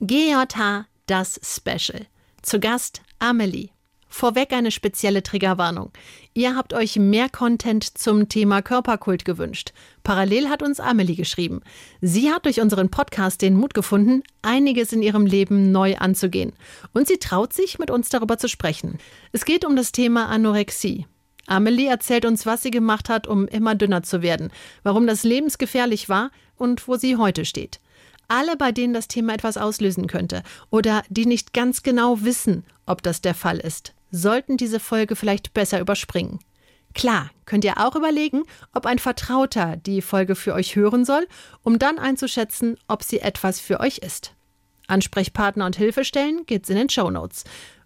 GJH, das Special. Zu Gast Amelie. Vorweg eine spezielle Triggerwarnung. Ihr habt euch mehr Content zum Thema Körperkult gewünscht. Parallel hat uns Amelie geschrieben. Sie hat durch unseren Podcast den Mut gefunden, einiges in ihrem Leben neu anzugehen. Und sie traut sich, mit uns darüber zu sprechen. Es geht um das Thema Anorexie. Amelie erzählt uns, was sie gemacht hat, um immer dünner zu werden, warum das lebensgefährlich war und wo sie heute steht. Alle, bei denen das Thema etwas auslösen könnte oder die nicht ganz genau wissen, ob das der Fall ist, sollten diese Folge vielleicht besser überspringen. Klar, könnt ihr auch überlegen, ob ein Vertrauter die Folge für euch hören soll, um dann einzuschätzen, ob sie etwas für euch ist. Ansprechpartner und Hilfestellen geht's in den Show Notes.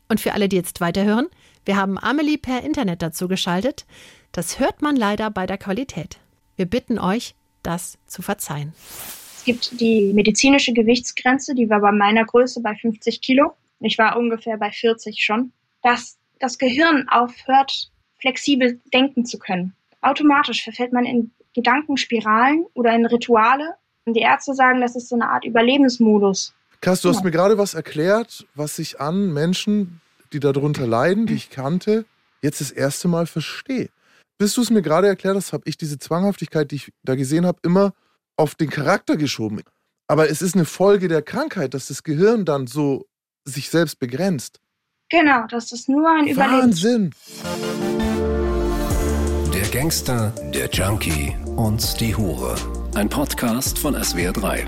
Und für alle, die jetzt weiterhören, wir haben Amelie per Internet dazu geschaltet. Das hört man leider bei der Qualität. Wir bitten euch, das zu verzeihen. Es gibt die medizinische Gewichtsgrenze, die war bei meiner Größe bei 50 Kilo. Ich war ungefähr bei 40 schon. Das das Gehirn aufhört, flexibel denken zu können. Automatisch verfällt man in Gedankenspiralen oder in Rituale. Und die Ärzte sagen, das ist so eine Art Überlebensmodus. Kass, du hast mir gerade was erklärt, was ich an Menschen, die darunter leiden, die ich kannte, jetzt das erste Mal verstehe. Bis du es mir gerade erklärt hast, habe ich diese Zwanghaftigkeit, die ich da gesehen habe, immer auf den Charakter geschoben. Aber es ist eine Folge der Krankheit, dass das Gehirn dann so sich selbst begrenzt. Genau, das ist nur ein Wahnsinn. Der Gangster, der Junkie und die Hure. Ein Podcast von SWR3.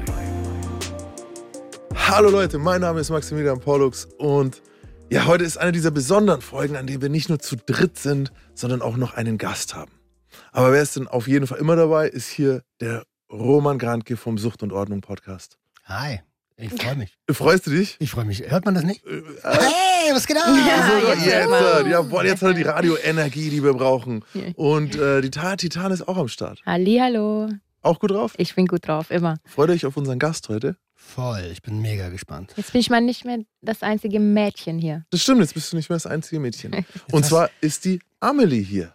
Hallo Leute, mein Name ist Maximilian Pollux und ja, heute ist eine dieser besonderen Folgen, an denen wir nicht nur zu dritt sind, sondern auch noch einen Gast haben. Aber wer ist denn auf jeden Fall immer dabei, ist hier der Roman Grantke vom Sucht und Ordnung Podcast. Hi. Ich freue mich. Freust du dich? Ich freue mich. Hört man das nicht? Äh, hey, was geht ab? Ja, also, jetzt jetzt, äh, jawohl, jetzt hat er die Radioenergie, die wir brauchen. Und äh, die Ta- Titan ist auch am Start. Hallo, Auch gut drauf? ich bin gut drauf, immer. Freut euch auf unseren Gast heute. Voll, ich bin mega gespannt. Jetzt bin ich mal nicht mehr das einzige Mädchen hier. Das stimmt, jetzt bist du nicht mehr das einzige Mädchen. Und zwar ist die Amelie hier.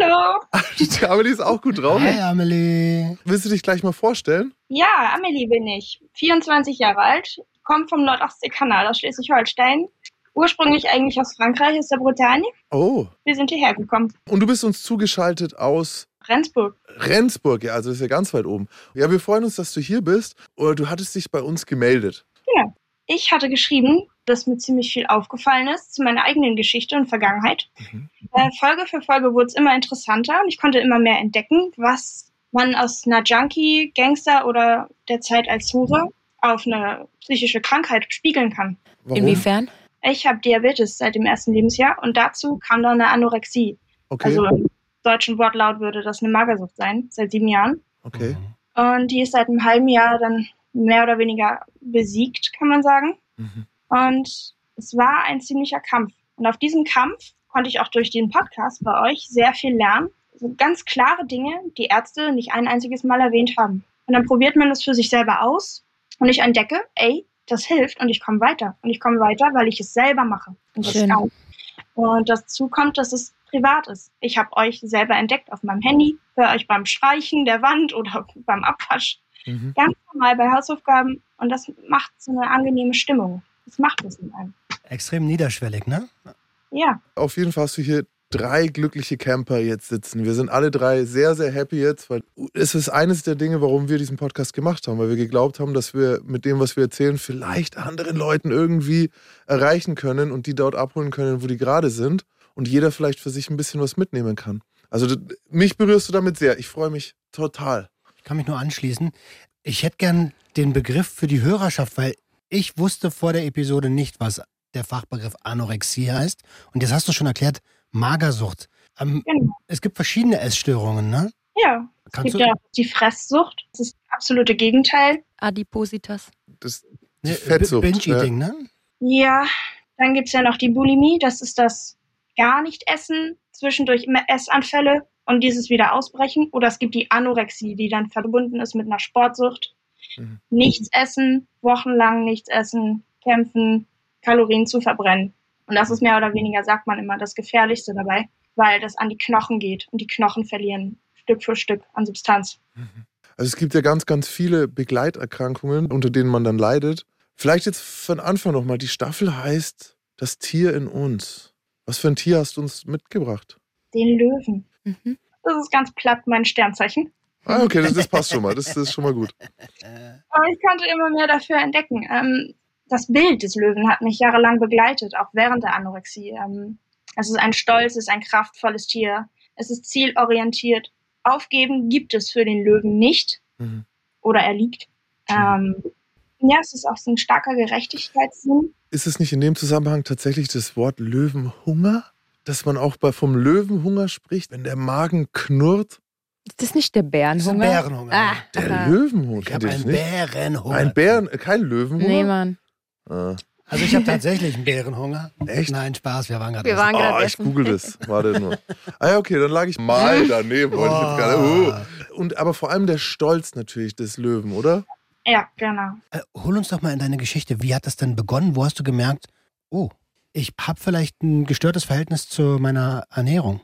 Hallo! Die Amelie ist auch gut drauf. Hi, Amelie. Willst du dich gleich mal vorstellen? Ja, Amelie bin ich. 24 Jahre alt, komme vom Nordostseekanal aus Schleswig-Holstein. Ursprünglich eigentlich aus Frankreich, aus der Bretagne. Oh. Wir sind hierher gekommen. Und du bist uns zugeschaltet aus Rendsburg. Rendsburg, ja, also das ist ja ganz weit oben. Ja, wir freuen uns, dass du hier bist. Oder du hattest dich bei uns gemeldet. Ich hatte geschrieben, dass mir ziemlich viel aufgefallen ist zu meiner eigenen Geschichte und Vergangenheit. Mhm. Äh, Folge für Folge wurde es immer interessanter und ich konnte immer mehr entdecken, was man aus einer Junkie, Gangster oder der Zeit als Hure auf eine psychische Krankheit spiegeln kann. Warum? Inwiefern? Ich habe Diabetes seit dem ersten Lebensjahr und dazu kam dann eine Anorexie. Okay, Also im deutschen Wortlaut würde das eine Magersucht sein, seit sieben Jahren. okay. Und die ist seit einem halben Jahr dann mehr oder weniger besiegt, kann man sagen. Mhm. Und es war ein ziemlicher Kampf. Und auf diesem Kampf konnte ich auch durch den Podcast bei euch sehr viel lernen. So ganz klare Dinge, die Ärzte nicht ein einziges Mal erwähnt haben. Und dann probiert man das für sich selber aus. Und ich entdecke, ey, das hilft und ich komme weiter. Und ich komme weiter, weil ich es selber mache. Und das Schön. kann. Und dazu kommt, dass es privat ist. Ich habe euch selber entdeckt auf meinem Handy, höre euch beim Streichen der Wand oder beim Abwasch Mhm. ganz normal bei Hausaufgaben und das macht so eine angenehme Stimmung. Das macht was mit einem. Extrem niederschwellig, ne? Ja, Auf jeden Fall hast du hier drei glückliche Camper jetzt sitzen. Wir sind alle drei sehr, sehr happy jetzt, weil es ist eines der Dinge, warum wir diesen Podcast gemacht haben, weil wir geglaubt haben, dass wir mit dem, was wir erzählen, vielleicht anderen Leuten irgendwie erreichen können und die dort abholen können, wo die gerade sind und jeder vielleicht für sich ein bisschen was mitnehmen kann. Also mich berührst du damit sehr. Ich freue mich total. Ich kann mich nur anschließen. Ich hätte gern den Begriff für die Hörerschaft, weil ich wusste vor der Episode nicht, was der Fachbegriff Anorexie heißt. Und jetzt hast du schon erklärt, Magersucht. Ähm, genau. es gibt verschiedene Essstörungen, ne? Ja, es Kannst gibt du? ja die Fresssucht. Das ist das absolute Gegenteil. Adipositas. Das die Ne, Fettsucht. Binge-Eating, ne? Ja, dann gibt's ja noch die Bulimie. Das ist das gar nicht essen, zwischendurch immer Essanfälle und dieses wieder ausbrechen. Oder es gibt die Anorexie, die dann verbunden ist mit einer Sportsucht. Mhm. Nichts essen, wochenlang nichts essen, kämpfen, Kalorien zu verbrennen. Und das ist mehr oder weniger, sagt man immer, das Gefährlichste dabei, weil das an die Knochen geht und die Knochen verlieren Stück für Stück an Substanz. Also es gibt ja ganz, ganz viele Begleiterkrankungen, unter denen man dann leidet. Vielleicht jetzt von Anfang nochmal. Die Staffel heißt Das Tier in uns. Was für ein Tier hast du uns mitgebracht? Den Löwen. Mhm. Das ist ganz platt mein Sternzeichen. Ah, okay, das, das passt schon mal. Das, das ist schon mal gut. Aber ich konnte immer mehr dafür entdecken. Ähm, das Bild des Löwen hat mich jahrelang begleitet, auch während der Anorexie. Ähm, es ist ein stolzes, ein kraftvolles Tier. Es ist zielorientiert. Aufgeben gibt es für den Löwen nicht. Mhm. Oder er liegt. Ähm, ja, es ist auch so ein starker Gerechtigkeitssinn. Ist es nicht in dem Zusammenhang tatsächlich das Wort Löwenhunger? Dass man auch bei, vom Löwenhunger spricht, wenn der Magen knurrt? Ist das nicht der Das ist ein Bärenhunger? Bärenhunger. Ah, Der aha. Löwenhunger. Ich habe einen nicht? Bärenhunger. Ein Bären, kein Löwenhunger? Nee, Mann. Ah, Also ich habe tatsächlich einen Bärenhunger. echt? Nein, Spaß, wir waren gerade Wir waren Oh, gerade ich google das. Warte nur. Ah ja, okay, dann lag ich mal daneben. Jetzt gerade. Oh. Uh. Und aber vor allem der Stolz natürlich des Löwen, oder? Ja, genau. Äh, hol uns doch mal in deine Geschichte. Wie hat das denn begonnen? Wo hast du gemerkt, oh, ich habe vielleicht ein gestörtes Verhältnis zu meiner Ernährung?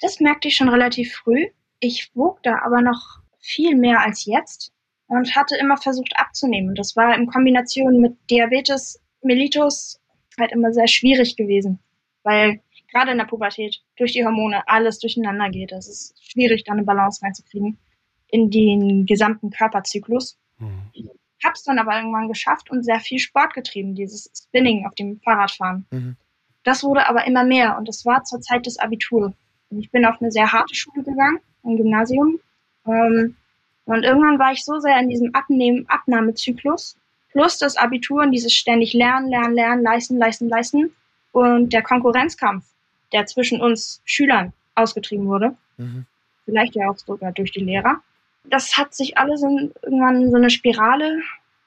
Das merkte ich schon relativ früh. Ich wog da aber noch viel mehr als jetzt und hatte immer versucht abzunehmen. Das war in Kombination mit Diabetes mellitus halt immer sehr schwierig gewesen, weil gerade in der Pubertät durch die Hormone alles durcheinander geht. Es ist schwierig, da eine Balance reinzukriegen in den gesamten Körperzyklus. Hm. Hab's dann aber irgendwann geschafft und sehr viel Sport getrieben, dieses Spinning auf dem Fahrradfahren. Mhm. Das wurde aber immer mehr und es war zur Zeit des Abitur. Und ich bin auf eine sehr harte Schule gegangen, ein Gymnasium. Ähm, und irgendwann war ich so sehr in diesem Abnehmen, Abnahmezyklus, plus das Abitur und dieses ständig Lernen, Lernen, Lernen, Leisten, Leisten, Leisten und der Konkurrenzkampf, der zwischen uns Schülern ausgetrieben wurde, Mhm. vielleicht ja auch sogar durch die Lehrer. Das hat sich alles in, irgendwann in so eine Spirale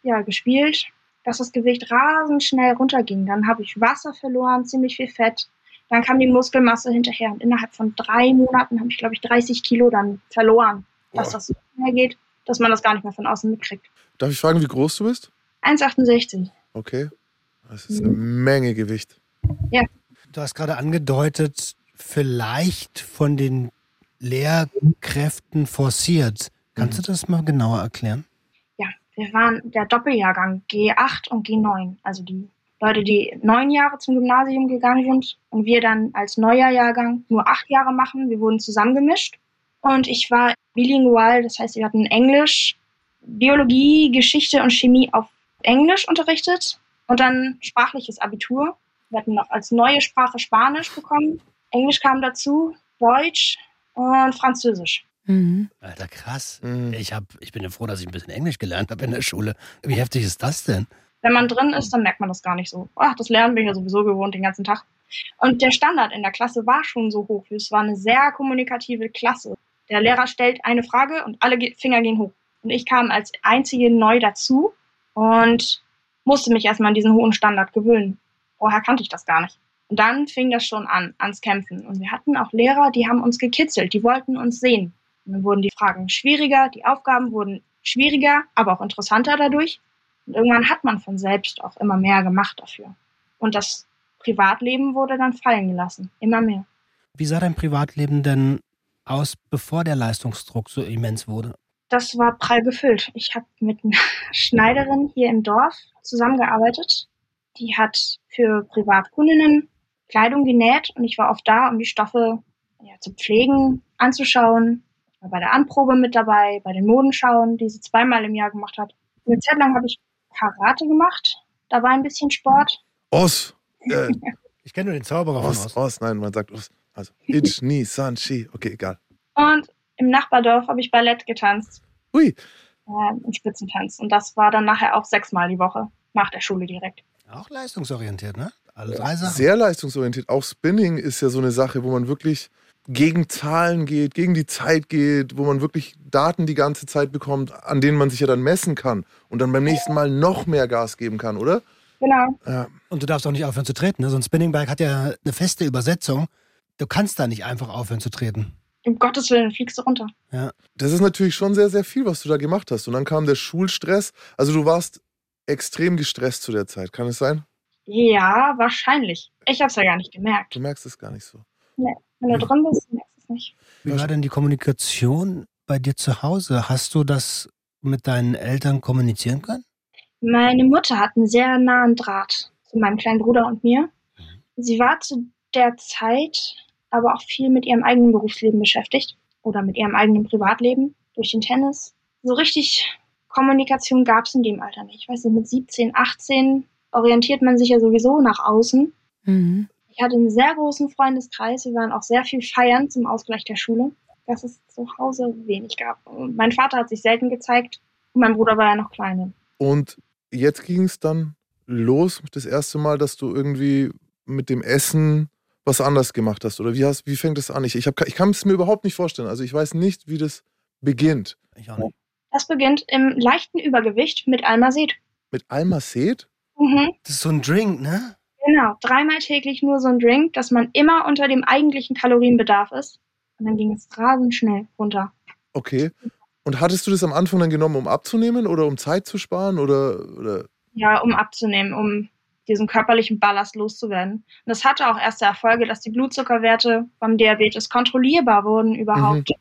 ja, gespielt, dass das Gewicht rasend schnell runterging. Dann habe ich Wasser verloren, ziemlich viel Fett. Dann kam die Muskelmasse hinterher und innerhalb von drei Monaten habe ich, glaube ich, 30 Kilo dann verloren. Dass Boah. das so schnell geht, dass man das gar nicht mehr von außen mitkriegt. Darf ich fragen, wie groß du bist? 1,68. Okay. Das ist eine Menge Gewicht. Du hast gerade angedeutet, vielleicht von den Lehrkräften forciert. Kannst du das mal genauer erklären? Ja, wir waren der Doppeljahrgang G8 und G9. Also die Leute, die neun Jahre zum Gymnasium gegangen sind und wir dann als neuer Jahrgang nur acht Jahre machen. Wir wurden zusammengemischt. Und ich war bilingual, das heißt, wir hatten Englisch, Biologie, Geschichte und Chemie auf Englisch unterrichtet und dann sprachliches Abitur. Wir hatten noch als neue Sprache Spanisch bekommen. Englisch kam dazu, Deutsch und Französisch. Mhm. Alter, krass. Mhm. Ich, hab, ich bin ja froh, dass ich ein bisschen Englisch gelernt habe in der Schule. Wie heftig ist das denn? Wenn man drin ist, dann merkt man das gar nicht so. Ach, das Lernen bin ich ja sowieso gewohnt den ganzen Tag. Und der Standard in der Klasse war schon so hoch. Es war eine sehr kommunikative Klasse. Der Lehrer stellt eine Frage und alle Ge- Finger gehen hoch. Und ich kam als einzige neu dazu und musste mich erstmal an diesen hohen Standard gewöhnen. Vorher kannte ich das gar nicht. Und dann fing das schon an, ans Kämpfen. Und wir hatten auch Lehrer, die haben uns gekitzelt, die wollten uns sehen. Dann wurden die Fragen schwieriger, die Aufgaben wurden schwieriger, aber auch interessanter dadurch. Und irgendwann hat man von selbst auch immer mehr gemacht dafür. Und das Privatleben wurde dann fallen gelassen, immer mehr. Wie sah dein Privatleben denn aus, bevor der Leistungsdruck so immens wurde? Das war prall gefüllt. Ich habe mit einer Schneiderin hier im Dorf zusammengearbeitet. Die hat für Privatkundinnen Kleidung genäht und ich war oft da, um die Stoffe ja, zu pflegen, anzuschauen. Bei der Anprobe mit dabei, bei den Modenschauen, die sie zweimal im Jahr gemacht hat. Eine Zeit lang habe ich Karate gemacht. Da war ein bisschen Sport. Os. Äh, Ich kenne nur den Zauberer von Os, Ost. Os, nein, man sagt Os. Also, Ich, Ni, San, Chi. Okay, egal. Und im Nachbardorf habe ich Ballett getanzt, Ui, äh, im Spitzentanz. Und das war dann nachher auch sechsmal die Woche, nach der Schule direkt. Auch leistungsorientiert, ne? Alle drei Sachen. sehr leistungsorientiert. Auch Spinning ist ja so eine Sache, wo man wirklich gegen Zahlen geht, gegen die Zeit geht, wo man wirklich Daten die ganze Zeit bekommt, an denen man sich ja dann messen kann und dann beim nächsten Mal noch mehr Gas geben kann, oder? Genau. Ja, Und du darfst auch nicht aufhören zu treten. Ne? So ein Spinningbike hat ja eine feste Übersetzung. Du kannst da nicht einfach aufhören zu treten. Um Gottes Willen fliegst du runter. das ist natürlich schon sehr, sehr viel, was du da gemacht hast. Und dann kam der Schulstress. Also du warst extrem gestresst zu der Zeit. Kann es sein? Ja, wahrscheinlich. Ich habe es ja gar nicht gemerkt. Du merkst es gar nicht so. Wenn du drin bist, merkst du es nicht. Wie war denn die Kommunikation bei dir zu Hause? Hast du das mit deinen Eltern kommunizieren können? Meine Mutter hat einen sehr nahen Draht zu meinem kleinen Bruder und mir. Sie war zu der Zeit aber auch viel mit ihrem eigenen Berufsleben beschäftigt oder mit ihrem eigenen Privatleben durch den Tennis. So richtig Kommunikation gab es in dem Alter nicht. Ich weiß nicht, mit 17, 18 orientiert man sich ja sowieso nach außen. Mhm. Ich hatte einen sehr großen Freundeskreis. Wir waren auch sehr viel feiern zum Ausgleich der Schule, dass es zu Hause wenig gab. Und mein Vater hat sich selten gezeigt und mein Bruder war ja noch kleiner. Und jetzt ging es dann los, das erste Mal, dass du irgendwie mit dem Essen was anders gemacht hast. Oder wie, hast, wie fängt es an? Ich, ich, hab, ich kann es mir überhaupt nicht vorstellen. Also ich weiß nicht, wie das beginnt. Ich auch nicht. Das beginnt im leichten Übergewicht mit Almazet. Mit Almacet? Mhm. Das ist so ein Drink, ne? Genau, dreimal täglich nur so ein Drink, dass man immer unter dem eigentlichen Kalorienbedarf ist. Und dann ging es rasend schnell runter. Okay. Und hattest du das am Anfang dann genommen, um abzunehmen oder um Zeit zu sparen? Oder, oder? Ja, um abzunehmen, um diesen körperlichen Ballast loszuwerden. Und das hatte auch erste Erfolge, dass die Blutzuckerwerte beim Diabetes kontrollierbar wurden überhaupt.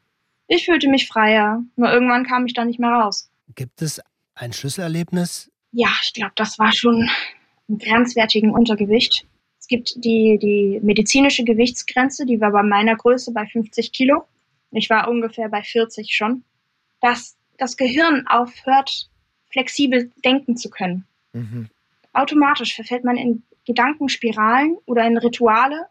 Ich fühlte mich freier, nur irgendwann kam ich da nicht mehr raus. Gibt es ein Schlüsselerlebnis? Ja, ich glaube, das war schon grenzwertigen Untergewicht. Es gibt die, die medizinische Gewichtsgrenze, die war bei meiner Größe bei 50 Kilo. Ich war ungefähr bei 40 schon. Dass das Gehirn aufhört, flexibel denken zu können. Mhm. Automatisch verfällt man in Gedankenspiralen oder in Rituale.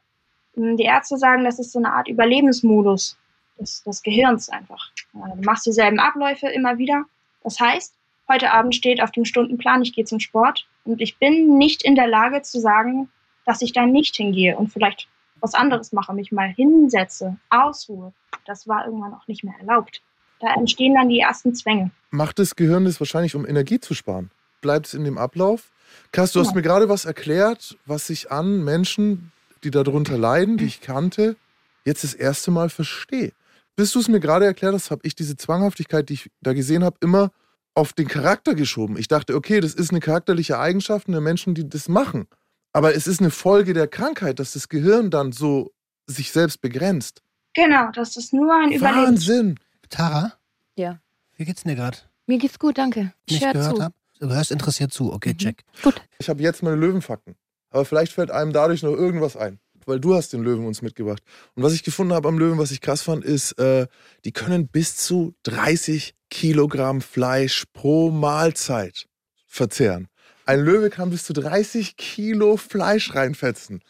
Die Ärzte sagen, das ist so eine Art Überlebensmodus des, des Gehirns einfach. Du machst dieselben Abläufe immer wieder. Das heißt, heute Abend steht auf dem Stundenplan, ich gehe zum Sport und ich bin nicht in der Lage zu sagen, dass ich da nicht hingehe und vielleicht was anderes mache, mich mal hinsetze, ausruhe. Das war irgendwann auch nicht mehr erlaubt. Da entstehen dann die ersten Zwänge. Macht das Gehirn das wahrscheinlich, um Energie zu sparen? Bleibt es in dem Ablauf? Kass, du hast Ja. mir gerade was erklärt, was sich an Menschen, die darunter leiden, die ich kannte, jetzt das erste Mal verstehe. Bis du es mir gerade erklärt hast, habe ich diese Zwanghaftigkeit, die ich da gesehen habe, immer auf den Charakter geschoben. Ich dachte, okay, das ist eine charakterliche Eigenschaft der Menschen, die das machen. Aber es ist eine Folge der Krankheit, dass das Gehirn dann so sich selbst begrenzt. Genau, das ist nur ein Überlebens. Wahnsinn! Tara? Ja. Wie geht's dir gerade? Mir geht's gut, danke. Ich Nicht hör gehört zu. hab? Du hörst interessiert zu. Okay, Mhm. check. Gut. Ich habe jetzt meine Löwenfakten. Aber vielleicht fällt einem dadurch noch irgendwas ein. Weil du hast den Löwen uns mitgebracht. Und was ich gefunden habe am Löwen, was ich krass fand, ist, äh, die können bis zu 30 Kilogramm Fleisch pro Mahlzeit verzehren. Ein Löwe kann bis zu 30 Kilo Fleisch reinfetzen.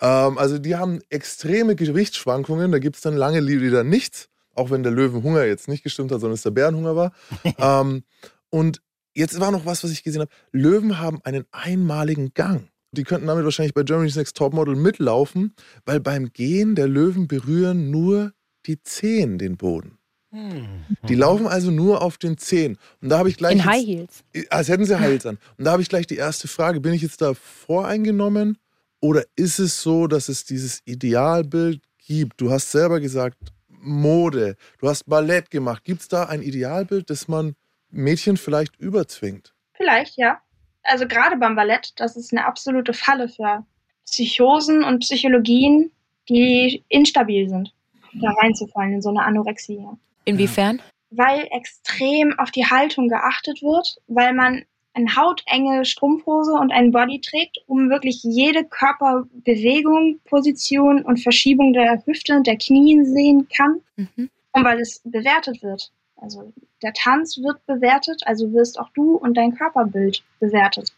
Ähm, also die haben extreme Gewichtsschwankungen. Da gibt es dann lange wieder nichts. Auch wenn der Löwenhunger jetzt nicht gestimmt hat, sondern es der Bärenhunger war. ähm, und jetzt war noch was, was ich gesehen habe. Löwen haben einen einmaligen Gang. Die könnten damit wahrscheinlich bei Germany's Next Topmodel mitlaufen, weil beim Gehen der Löwen berühren nur die Zehen den Boden. Die laufen also nur auf den Zehen. Und da habe ich gleich. In jetzt- High Heels. als hätten sie Heils an. Und da habe ich gleich die erste Frage. Bin ich jetzt da voreingenommen oder ist es so, dass es dieses Idealbild gibt? Du hast selber gesagt, Mode, du hast Ballett gemacht. Gibt es da ein Idealbild, das man Mädchen vielleicht überzwingt? Vielleicht, ja. Also gerade beim Ballett, das ist eine absolute Falle für Psychosen und Psychologien, die instabil sind, da reinzufallen in so eine Anorexie. Inwiefern? Weil extrem auf die Haltung geachtet wird, weil man eine hautenge Strumpfhose und einen Body trägt, um wirklich jede Körperbewegung, Position und Verschiebung der Hüfte und der Knien sehen kann Mhm. und weil es bewertet wird. Also der Tanz wird bewertet, also wirst auch du und dein Körperbild bewertet.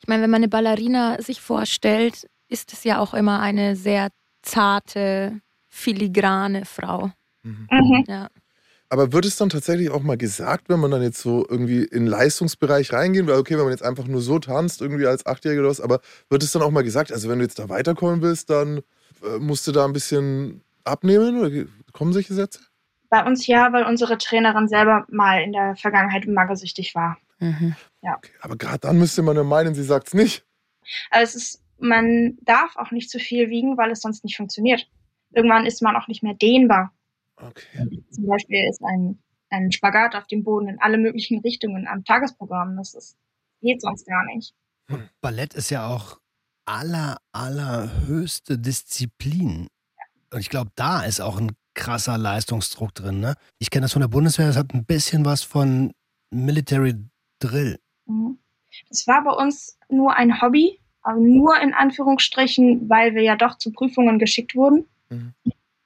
Ich meine, wenn man eine Ballerina sich vorstellt, ist es ja auch immer eine sehr zarte, filigrane Frau. Mhm. Ja. Aber wird es dann tatsächlich auch mal gesagt, wenn man dann jetzt so irgendwie in den Leistungsbereich reingehen will? Okay, wenn man jetzt einfach nur so tanzt, irgendwie als Achtjähriger oder was, aber wird es dann auch mal gesagt, also wenn du jetzt da weiterkommen willst, dann äh, musst du da ein bisschen abnehmen? Oder kommen solche Sätze? Bei uns ja, weil unsere Trainerin selber mal in der Vergangenheit magersüchtig war. Mhm. Okay, aber gerade dann müsste man ja meinen, sie sagt es nicht. Also es ist, man darf auch nicht zu viel wiegen, weil es sonst nicht funktioniert. Irgendwann ist man auch nicht mehr dehnbar. Okay. Zum Beispiel ist ein, ein Spagat auf dem Boden in alle möglichen Richtungen am Tagesprogramm. Das ist, geht sonst gar nicht. Ballett ist ja auch aller, allerhöchste Disziplin. Und ich glaube, da ist auch ein krasser Leistungsdruck drin. Ne? Ich kenne das von der Bundeswehr, das hat ein bisschen was von Military Drill. Mhm. Das war bei uns nur ein Hobby, aber nur in Anführungsstrichen, weil wir ja doch zu Prüfungen geschickt wurden. Mhm.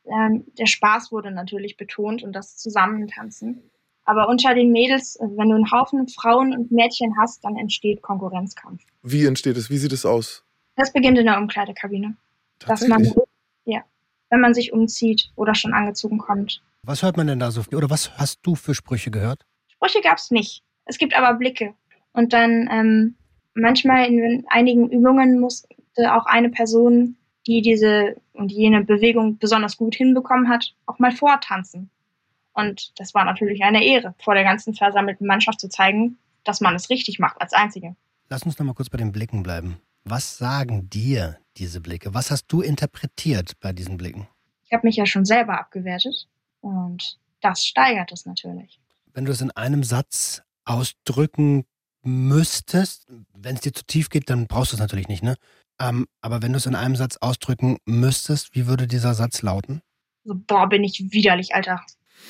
Ähm, der Spaß wurde natürlich betont und das Zusammentanzen. Aber unter den Mädels, also wenn du einen Haufen Frauen und Mädchen hast, dann entsteht Konkurrenzkampf. Wie entsteht es? Wie sieht es aus? Das beginnt in der Umkleidekabine. Dass man, ja, wenn man sich umzieht oder schon angezogen kommt. Was hört man denn da so? Oder was hast du für Sprüche gehört? Sprüche gab es nicht. Es gibt aber Blicke. Und dann ähm, manchmal in einigen Übungen musste auch eine Person, die diese und jene Bewegung besonders gut hinbekommen hat, auch mal vortanzen. Und das war natürlich eine Ehre, vor der ganzen versammelten Mannschaft zu zeigen, dass man es richtig macht als Einzige. Lass uns noch mal kurz bei den Blicken bleiben. Was sagen dir diese Blicke? Was hast du interpretiert bei diesen Blicken? Ich habe mich ja schon selber abgewertet und das steigert es natürlich. Wenn du es in einem Satz ausdrücken müsstest, wenn es dir zu tief geht, dann brauchst du es natürlich nicht, ne? Ähm, aber wenn du es in einem Satz ausdrücken müsstest, wie würde dieser Satz lauten? So, boah, bin ich widerlich, Alter.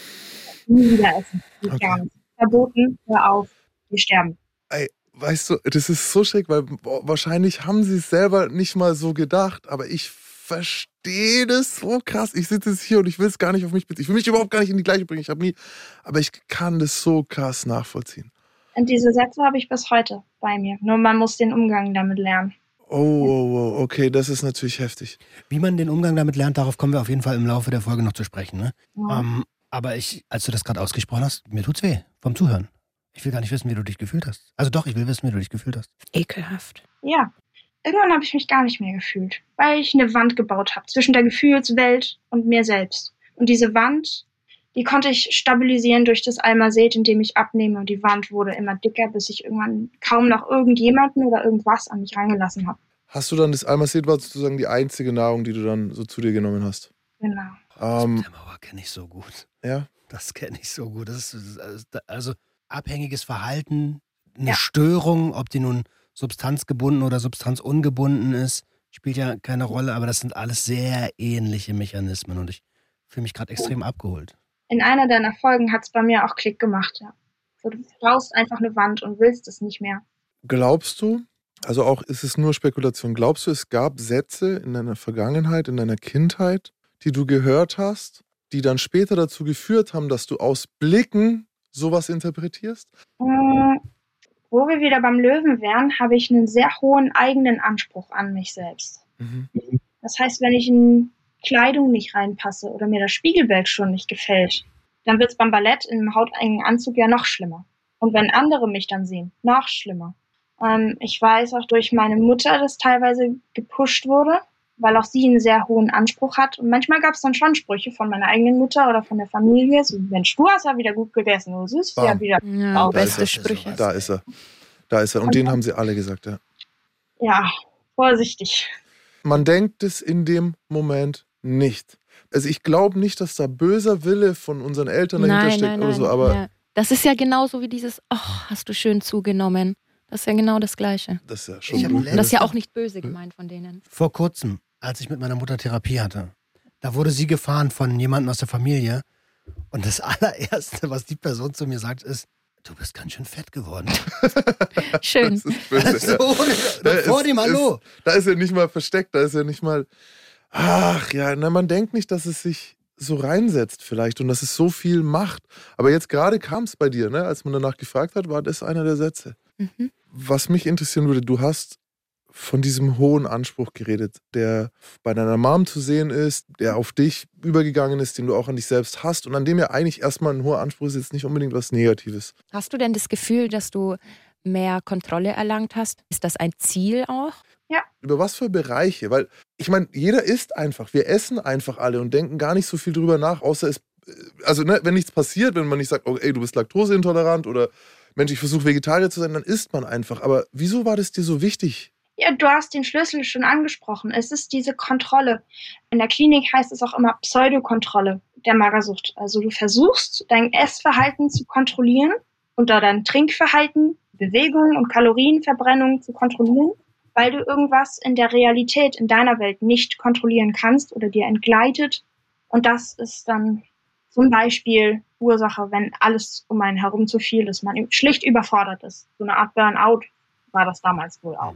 Nie wieder essen. Okay. Verboten, hör auf, wir sterben. Ey, weißt du, das ist so schräg, weil wahrscheinlich haben sie es selber nicht mal so gedacht, aber ich verstehe das so krass. Ich sitze jetzt hier und ich will es gar nicht auf mich beziehen. Ich will mich überhaupt gar nicht in die gleiche bringen. Ich habe nie, aber ich kann das so krass nachvollziehen. Und diese Sätze habe ich bis heute bei mir. Nur man muss den Umgang damit lernen. Oh, oh, oh, okay, das ist natürlich heftig. Wie man den Umgang damit lernt, darauf kommen wir auf jeden Fall im Laufe der Folge noch zu sprechen. Ne? Ja. Ähm, aber ich, als du das gerade ausgesprochen hast, mir tut's weh vom Zuhören. Ich will gar nicht wissen, wie du dich gefühlt hast. Also doch, ich will wissen, wie du dich gefühlt hast. Ekelhaft. Ja. Irgendwann habe ich mich gar nicht mehr gefühlt, weil ich eine Wand gebaut habe zwischen der Gefühlswelt und mir selbst. Und diese Wand, die konnte ich stabilisieren durch das Almased, indem ich abnehme. Und die Wand wurde immer dicker, bis ich irgendwann kaum noch irgendjemanden oder irgendwas an mich rangelassen habe. Hast du dann das Almased war sozusagen die einzige Nahrung, die du dann so zu dir genommen hast? Genau. Ähm, der Mauer kenne ich so gut. Ja. Das kenne ich so gut. Das ist also abhängiges Verhalten, eine ja. Störung, ob die nun substanzgebunden oder substanzungebunden ist, spielt ja keine Rolle, aber das sind alles sehr ähnliche Mechanismen und ich fühle mich gerade extrem abgeholt in einer deiner Folgen hat es bei mir auch Klick gemacht, ja. So, du brauchst einfach eine Wand und willst es nicht mehr. Glaubst du, also auch ist es nur Spekulation, glaubst du, es gab Sätze in deiner Vergangenheit, in deiner Kindheit, die du gehört hast, die dann später dazu geführt haben, dass du aus Blicken sowas interpretierst? Äh, wo wir wieder beim Löwen wären, habe ich einen sehr hohen eigenen Anspruch an mich selbst. Mhm. Das heißt, wenn ich ein Kleidung nicht reinpasse oder mir das Spiegelbild schon nicht gefällt, dann wird es beim Ballett im hautengen Anzug ja noch schlimmer. Und wenn andere mich dann sehen, noch schlimmer. Ähm, ich weiß auch durch meine Mutter, dass teilweise gepusht wurde, weil auch sie einen sehr hohen Anspruch hat. Und manchmal gab es dann schon Sprüche von meiner eigenen Mutter oder von der Familie, so Mensch, du hast ja wieder gut gegessen, du süßt ja wieder. Ja, beste Sprüche. Da ist er. Da ist er. Und, Und den haben sie alle gesagt, ja. Ja, vorsichtig. Man denkt es in dem Moment nicht. Also ich glaube nicht, dass da böser Wille von unseren Eltern dahinter nein, steckt nein, oder so, aber. Ja. Das ist ja genauso wie dieses, oh, hast du schön zugenommen. Das ist ja genau das Gleiche. Das ist ja schon. Das ist ja auch nicht böse gemeint von denen. Vor kurzem, als ich mit meiner Mutter Therapie hatte, da wurde sie gefahren von jemandem aus der Familie. Und das allererste, was die Person zu mir sagt, ist, du bist ganz schön fett geworden. schön. Das ist böse, also, ja. vor dem Hallo. da ist er nicht mal versteckt, da ist er nicht mal. Ach ja, na, man denkt nicht, dass es sich so reinsetzt vielleicht und dass es so viel macht. Aber jetzt gerade kam es bei dir, ne? als man danach gefragt hat, war das einer der Sätze. Mhm. Was mich interessieren würde, du hast von diesem hohen Anspruch geredet, der bei deiner Mom zu sehen ist, der auf dich übergegangen ist, den du auch an dich selbst hast und an dem ja eigentlich erstmal ein hoher Anspruch ist jetzt nicht unbedingt was Negatives. Hast du denn das Gefühl, dass du mehr Kontrolle erlangt hast? Ist das ein Ziel auch? Ja. Über was für Bereiche? Weil ich meine, jeder isst einfach. Wir essen einfach alle und denken gar nicht so viel drüber nach, außer es. Äh, also, ne, wenn nichts passiert, wenn man nicht sagt, oh, ey, du bist laktoseintolerant oder Mensch, ich versuche Vegetarier zu sein, dann isst man einfach. Aber wieso war das dir so wichtig? Ja, du hast den Schlüssel schon angesprochen. Es ist diese Kontrolle. In der Klinik heißt es auch immer Pseudokontrolle der Magersucht. Also du versuchst, dein Essverhalten zu kontrollieren und da dein Trinkverhalten, Bewegung und Kalorienverbrennung zu kontrollieren weil du irgendwas in der Realität, in deiner Welt nicht kontrollieren kannst oder dir entgleitet. Und das ist dann zum Beispiel Ursache, wenn alles um einen herum zu viel ist, man schlicht überfordert ist. So eine Art Burnout war das damals wohl auch.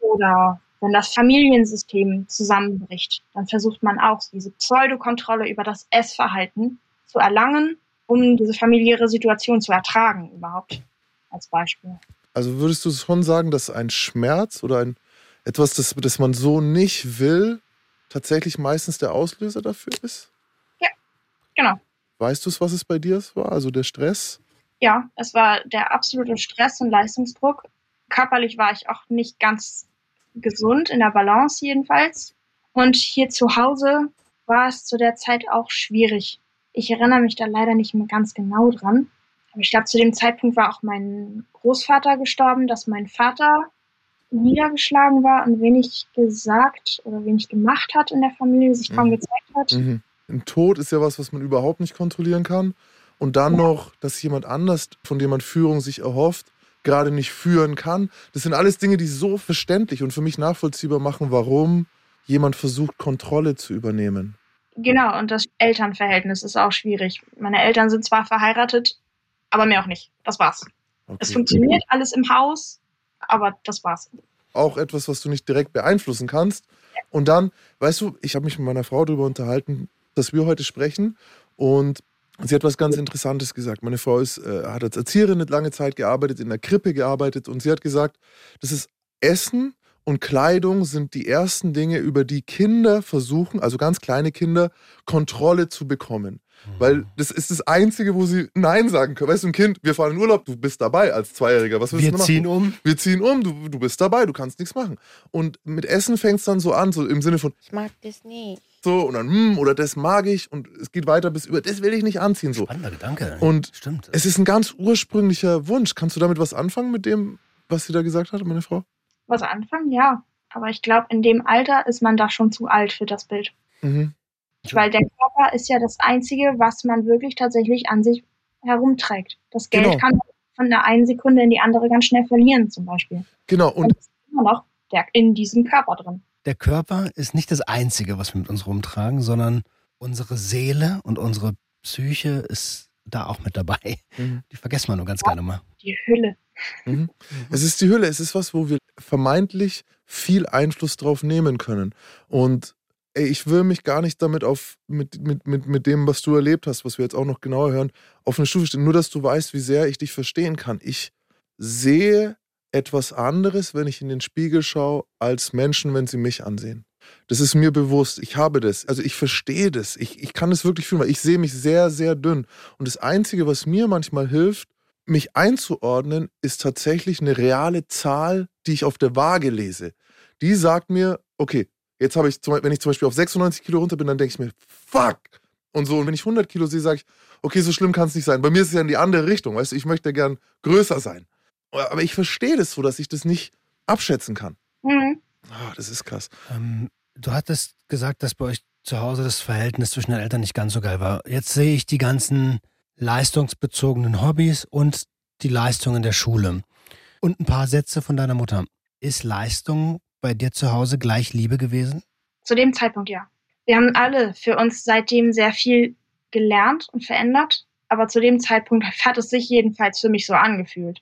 Oder wenn das Familiensystem zusammenbricht, dann versucht man auch diese Pseudokontrolle über das Essverhalten zu erlangen, um diese familiäre Situation zu ertragen überhaupt, als Beispiel. Also würdest du schon sagen, dass ein Schmerz oder ein etwas, das, das man so nicht will, tatsächlich meistens der Auslöser dafür ist? Ja, genau. Weißt du es, was es bei dir war? Also der Stress? Ja, es war der absolute Stress und Leistungsdruck. Körperlich war ich auch nicht ganz gesund, in der Balance jedenfalls. Und hier zu Hause war es zu der Zeit auch schwierig. Ich erinnere mich da leider nicht mehr ganz genau dran. Aber ich glaube, zu dem Zeitpunkt war auch mein Großvater gestorben, dass mein Vater niedergeschlagen war und wenig gesagt oder wenig gemacht hat in der Familie, sich kaum Mhm. gezeigt hat. Mhm. Ein Tod ist ja was, was man überhaupt nicht kontrollieren kann. Und dann noch, dass jemand anders, von dem man Führung sich erhofft, gerade nicht führen kann. Das sind alles Dinge, die so verständlich und für mich nachvollziehbar machen, warum jemand versucht, Kontrolle zu übernehmen. Genau, und das Elternverhältnis ist auch schwierig. Meine Eltern sind zwar verheiratet, aber mehr auch nicht. Das war's. Es Okay. funktioniert alles im Haus, aber das war's. Auch etwas, was du nicht direkt beeinflussen kannst. Und dann, weißt du, ich habe mich mit meiner Frau darüber unterhalten, dass wir heute sprechen. Und sie hat was ganz Interessantes gesagt. Meine Frau ist, äh, hat als Erzieherin eine lange Zeit gearbeitet, in der Krippe gearbeitet. Und sie hat gesagt, das ist Essen und Kleidung sind die ersten Dinge, über die Kinder versuchen, also ganz kleine Kinder, Kontrolle zu bekommen. Weil das ist das Einzige, wo sie Nein sagen können. Weißt du, ein Kind, wir fahren in Urlaub, du bist dabei als Zweijähriger. Was willst Wir du machen? ziehen um. Wir ziehen um, du, du bist dabei, du kannst nichts machen. Und mit Essen fängt es dann so an, so im Sinne von Ich mag das nicht. So und dann, hm, oder das mag ich und es geht weiter bis über, das will ich nicht anziehen. So. Spannender Gedanke. Und Stimmt. es ist ein ganz ursprünglicher Wunsch. Kannst du damit was anfangen mit dem, was sie da gesagt hat, meine Frau? Was anfangen? Ja. Aber ich glaube, in dem Alter ist man da schon zu alt für das Bild. Mhm. Weil der Körper ist ja das Einzige, was man wirklich tatsächlich an sich herumträgt. Das Geld Genau. kann man von der einen Sekunde in die andere ganz schnell verlieren, zum Beispiel. Genau, und Und es ist immer noch der, in diesem Körper drin. Der Körper ist nicht das Einzige, was wir mit uns rumtragen, sondern unsere Seele und unsere Psyche ist da auch mit dabei. Mhm. Die vergessen wir nur ganz gerne mal. Die Hülle. Mhm. Es ist die Hülle, es ist was, wo wir vermeintlich viel Einfluss drauf nehmen können. Und ey, ich will mich gar nicht damit auf, mit, mit, mit, mit dem, was du erlebt hast, was wir jetzt auch noch genauer hören, auf eine Stufe stellen. Nur, dass du weißt, wie sehr ich dich verstehen kann. Ich sehe etwas anderes, wenn ich in den Spiegel schaue, als Menschen, wenn sie mich ansehen. Das ist mir bewusst. Ich habe das. Also ich verstehe das. Ich, ich kann das wirklich fühlen, weil ich sehe mich sehr, sehr dünn. Und das Einzige, was mir manchmal hilft, mich einzuordnen, ist tatsächlich eine reale Zahl, die ich auf der Waage lese. Die sagt mir, okay, jetzt habe ich, wenn ich zum Beispiel auf 96 Kilo runter bin, dann denke ich mir, fuck. Und so, und wenn ich 100 Kilo sehe, sage ich, okay, so schlimm kann es nicht sein. Bei mir ist es ja in die andere Richtung, weißt du, ich möchte gern größer sein. Aber ich verstehe das so, dass ich das nicht abschätzen kann. Mhm. Ah, das ist krass. Ähm, du hattest gesagt, dass bei euch zu Hause das Verhältnis zwischen den Eltern nicht ganz so geil war. Jetzt sehe ich die ganzen leistungsbezogenen Hobbys und die Leistungen der Schule. Und ein paar Sätze von deiner Mutter. Ist Leistung bei dir zu Hause gleich Liebe gewesen? Zu dem Zeitpunkt ja. Wir haben alle für uns seitdem sehr viel gelernt und verändert. Aber zu dem Zeitpunkt hat es sich jedenfalls für mich so angefühlt.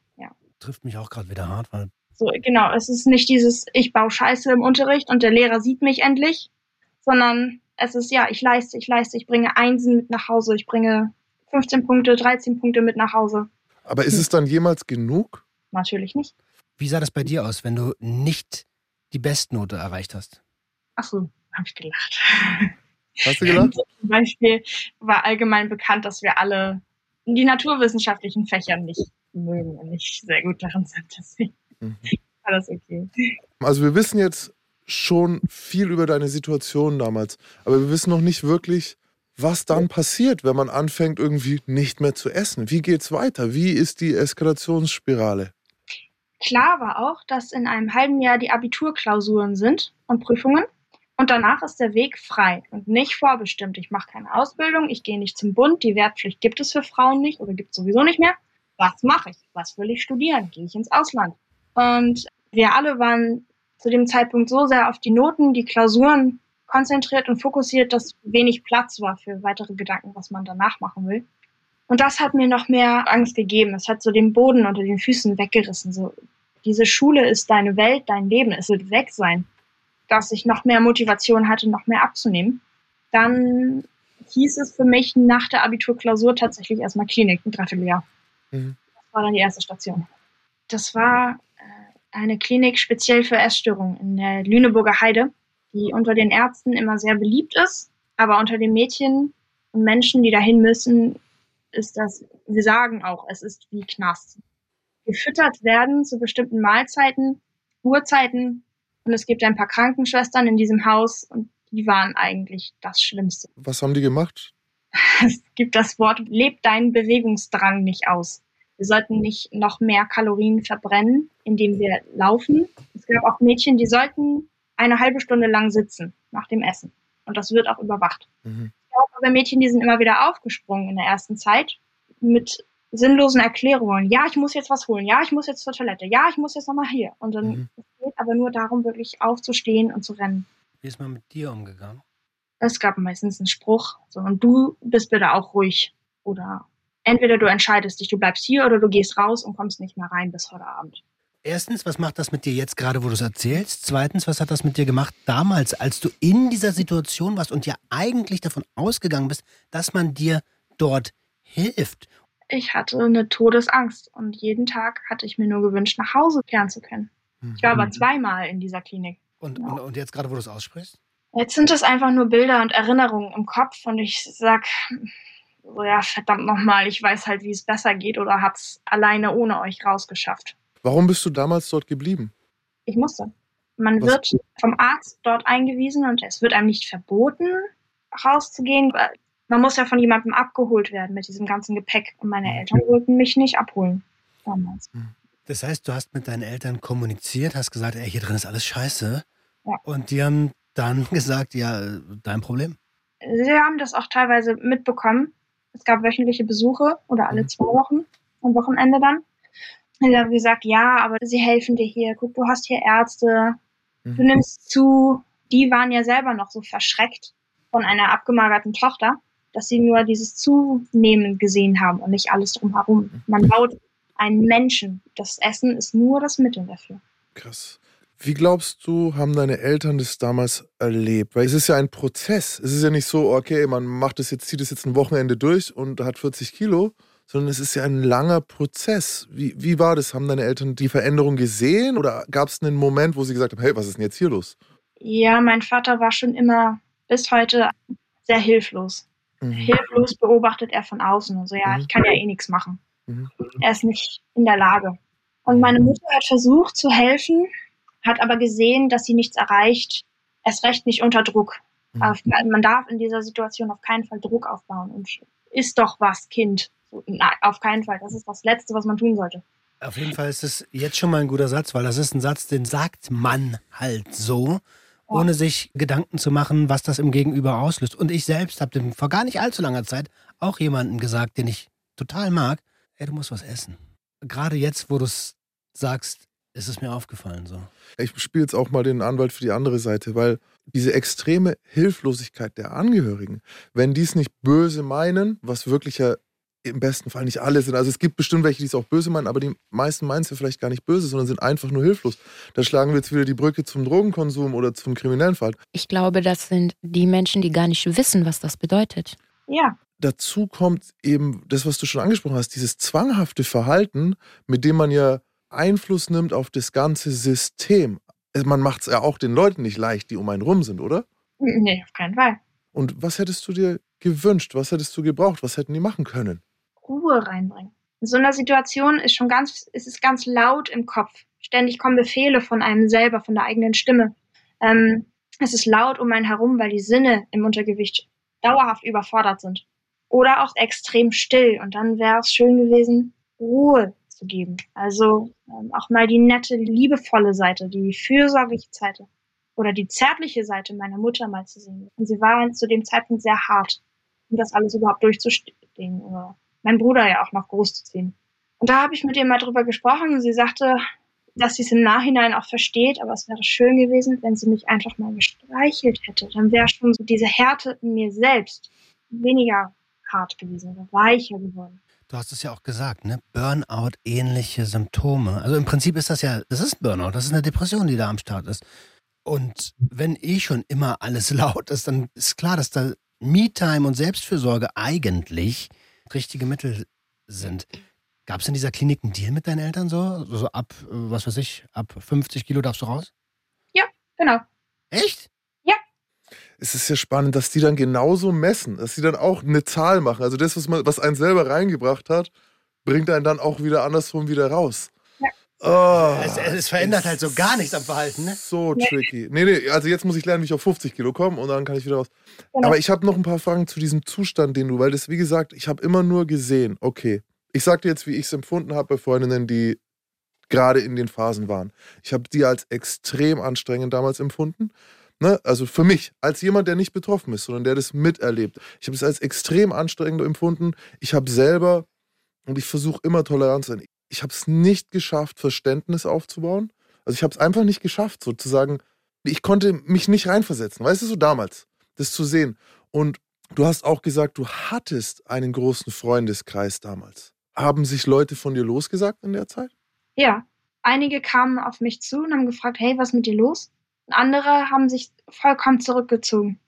Trifft mich auch gerade wieder hart, weil So, genau. Es ist nicht dieses, ich baue Scheiße im Unterricht und der Lehrer sieht mich endlich, sondern es ist, ja, ich leiste, ich leiste, ich bringe Einsen mit nach Hause, ich bringe 15 Punkte, 13 Punkte mit nach Hause. Aber ist es dann jemals genug? Natürlich nicht. wie sah das bei dir aus, wenn du nicht die Bestnote erreicht hast? Ach so, habe ich gelacht. Hast du gelacht? Zum Beispiel war allgemein bekannt, dass wir alle die naturwissenschaftlichen Fächer nicht mögen und nicht sehr gut darin sind. Deswegen Mhm. war das okay. Also wir wissen jetzt schon viel über deine Situation damals, aber wir wissen noch nicht wirklich, was dann passiert, wenn man anfängt irgendwie nicht mehr zu essen. Wie geht's weiter? Wie ist die Eskalationsspirale? Klar war auch, dass in einem halben Jahr die Abiturklausuren sind und Prüfungen. Und danach ist der Weg frei und nicht vorbestimmt. Ich mache keine Ausbildung, ich gehe nicht zum Bund, die Wehrpflicht gibt es für Frauen nicht oder gibt es sowieso nicht mehr. Was mache ich? Was will ich studieren? Gehe ich ins Ausland? Und wir alle waren zu dem Zeitpunkt so sehr auf die Noten, die Klausuren konzentriert und fokussiert, dass wenig Platz war für weitere Gedanken, was man danach machen will. Und das hat mir noch mehr Angst gegeben. Es hat so den Boden unter den Füßen weggerissen. So, diese Schule ist deine Welt, dein Leben, es wird weg sein, dass ich noch mehr Motivation hatte, noch mehr abzunehmen. Dann hieß es für mich nach der Abiturklausur tatsächlich erstmal Klinik, ein Dreivierteljahr. Mhm. Das war dann die erste Station. Das war äh, eine Klinik speziell für Essstörungen in der Lüneburger Heide, die unter den Ärzten immer sehr beliebt ist, aber unter den Mädchen und Menschen, die dahin müssen, ist das, wir sagen auch, es ist wie Knast. Gefüttert werden zu bestimmten Mahlzeiten, Uhrzeiten und es gibt ein paar Krankenschwestern in diesem Haus und die waren eigentlich das Schlimmste. Was haben die gemacht? Es gibt das Wort, lebt deinen Bewegungsdrang nicht aus. Wir sollten nicht noch mehr Kalorien verbrennen, indem wir laufen. Es gab auch Mädchen, die sollten eine halbe Stunde lang sitzen nach dem Essen. Und das wird auch überwacht. Mhm. Ich glaube aber Mädchen, die sind immer wieder aufgesprungen in der ersten Zeit mit sinnlosen Erklärungen. Ja, ich muss jetzt was holen. Ja, ich muss jetzt zur Toilette. Ja, ich muss jetzt nochmal hier. Und dann Mhm. es geht aber nur darum, wirklich aufzustehen und zu rennen. Wie ist man mit dir umgegangen? Es gab meistens einen Spruch. So, und du bist bitte auch ruhig. Oder entweder du entscheidest dich, du bleibst hier oder du gehst raus und kommst nicht mehr rein bis heute Abend. Erstens, was macht das mit dir jetzt gerade, wo du es erzählst? Zweitens, was hat das mit dir gemacht damals, als du in dieser Situation warst und ja eigentlich davon ausgegangen bist, dass man dir dort hilft? Ich hatte eine Todesangst und jeden Tag hatte ich mir nur gewünscht, nach Hause kehren zu können. Ich war aber zweimal in dieser Klinik. Und, Ja. und, und jetzt gerade, wo du es aussprichst? Jetzt sind es einfach nur Bilder und Erinnerungen im Kopf und ich sag, so ja, verdammt nochmal, ich weiß halt, wie es besser geht oder hab's alleine ohne euch rausgeschafft. Warum bist du damals dort geblieben? Ich musste. Man Was- wird vom Arzt dort eingewiesen und es wird einem nicht verboten, rauszugehen. Man muss ja von jemandem abgeholt werden mit diesem ganzen Gepäck. Und meine Eltern wollten mich nicht abholen. Damals. Das heißt, du hast mit deinen Eltern kommuniziert, hast gesagt, ey, hier drin ist alles scheiße. Ja. Und die haben dann gesagt, ja, dein Problem. Sie haben das auch teilweise mitbekommen. Es gab wöchentliche Besuche oder alle Mhm. zwei Wochen, am Wochenende dann. Sie haben gesagt, ja, aber sie helfen dir hier. Guck, du hast hier Ärzte. Du Mhm. nimmst zu. Die waren ja selber noch so verschreckt von einer abgemagerten Tochter, dass sie nur dieses Zunehmen gesehen haben und nicht alles drumherum. Man baut einen Menschen. Das Essen ist nur das Mittel dafür. Krass. Wie glaubst du, haben deine Eltern das damals erlebt? Weil es ist ja ein Prozess. Es ist ja nicht so, okay, man macht das jetzt, zieht es jetzt ein Wochenende durch und hat 40 Kilo, sondern es ist ja ein langer Prozess. Wie, wie war das? Haben deine Eltern die Veränderung gesehen oder gab es einen Moment, wo sie gesagt haben, hey, was ist denn jetzt hier los? Ja, mein Vater war schon immer bis heute sehr hilflos. Mhm. hilflos beobachtet er von außen und so, ja, Mhm. ich kann ja eh nichts machen. Mhm. Er ist nicht in der Lage. Und meine Mutter hat versucht zu helfen, hat aber gesehen, dass sie nichts erreicht, erst recht nicht unter Druck. Mhm. Man darf in dieser Situation auf keinen Fall Druck aufbauen und ist doch was, Kind. Nein, auf keinen Fall. Das ist das Letzte, was man tun sollte. Auf jeden Fall ist es jetzt schon mal ein guter Satz, weil das ist ein Satz, den sagt man halt so, ohne sich Gedanken zu machen, was das im Gegenüber auslöst. Und ich selbst habe vor gar nicht allzu langer Zeit auch jemanden gesagt, den ich total mag, ey, du musst was essen. Gerade jetzt, wo du es sagst, ist es mir aufgefallen so. Ich spiele jetzt auch mal den Anwalt für die andere Seite, weil diese extreme Hilflosigkeit der Angehörigen, wenn die es nicht böse meinen, was wirklich ja im besten Fall nicht alle sind. Also es gibt bestimmt welche, die es auch böse meinen, aber die meisten meinen es ja vielleicht gar nicht böse, sondern sind einfach nur hilflos. Da schlagen wir jetzt wieder die Brücke zum Drogenkonsum oder zum kriminellen Fall. Ich glaube, das sind die Menschen, die gar nicht wissen, was das bedeutet. Ja, Dazu kommt eben das, was du schon angesprochen hast, dieses zwanghafte Verhalten, mit dem man ja Einfluss nimmt auf das ganze System. Also Man macht es ja auch den Leuten nicht leicht, die um einen rum sind, oder? nee, auf keinen Fall. Und was hättest du dir gewünscht? Was hättest du gebraucht? Was hätten die machen können? Ruhe reinbringen. In so einer Situation ist schon ganz, es ist ganz laut im Kopf. Ständig kommen Befehle von einem selber, von der eigenen Stimme. Ähm, es ist laut um einen herum, weil die Sinne im Untergewicht dauerhaft überfordert sind. Oder auch extrem still. Und dann wäre es schön gewesen, Ruhe zu geben. Also ähm, auch mal die nette, liebevolle Seite, die fürsorgliche Seite oder die zärtliche Seite meiner Mutter mal zu sehen. Und sie war zu dem Zeitpunkt sehr hart, um das alles überhaupt durchzustehen oder meinen Bruder ja auch noch großzuziehen. Und da habe ich mit ihr mal drüber gesprochen und sie sagte, dass sie es im Nachhinein auch versteht, aber es wäre schön gewesen, wenn sie mich einfach mal gestreichelt hätte. Dann wäre schon so diese Härte in mir selbst weniger hart gewesen oder weicher geworden. Du hast es ja auch gesagt, ne? Burnout-ähnliche Symptome. Also im Prinzip ist das ja, das ist Burnout, das ist eine Depression, die da am Start ist. Und wenn eh schon immer alles laut ist, dann ist klar, dass da Me-Time und Selbstfürsorge eigentlich richtige Mittel sind. Gab es in dieser Klinik einen Deal mit deinen Eltern so? So ab, äh, was weiß ich, ab 50 Kilo darfst du raus? Ja, genau. Echt? Es ist ja spannend, dass die dann genauso messen, dass sie dann auch eine Zahl machen. Also das, was, man, was einen selber reingebracht hat, bringt einen dann auch wieder andersrum wieder raus. Oh, Es, es verändert halt so gar nichts am Verhalten, ne? So tricky. Nee, nee, also jetzt muss ich lernen, wie ich auf 50 Kilo komme und dann kann ich wieder raus. Genau. Aber ich habe noch ein paar Fragen zu diesem Zustand, den du, weil das, wie gesagt, ich habe immer nur gesehen, okay, ich sag dir jetzt, wie ich es empfunden habe bei Freundinnen, die gerade in den Phasen waren. Ich habe die als extrem anstrengend damals empfunden. Ne? Also für mich, als jemand, der nicht betroffen ist, sondern der das miterlebt. Ich habe es als extrem anstrengend empfunden. Ich habe selber, und ich versuche immer tolerant zu sein, ich habe es nicht geschafft, Verständnis aufzubauen. Also ich habe es einfach nicht geschafft, sozusagen. Ich konnte mich nicht reinversetzen, weißt du, so damals, das zu sehen. Und du hast auch gesagt, du hattest einen großen Freundeskreis damals. Haben sich Leute von dir losgesagt in der Zeit? Ja, einige kamen auf mich zu und haben gefragt, hey, was ist mit dir los? Andere haben sich vollkommen zurückgezogen.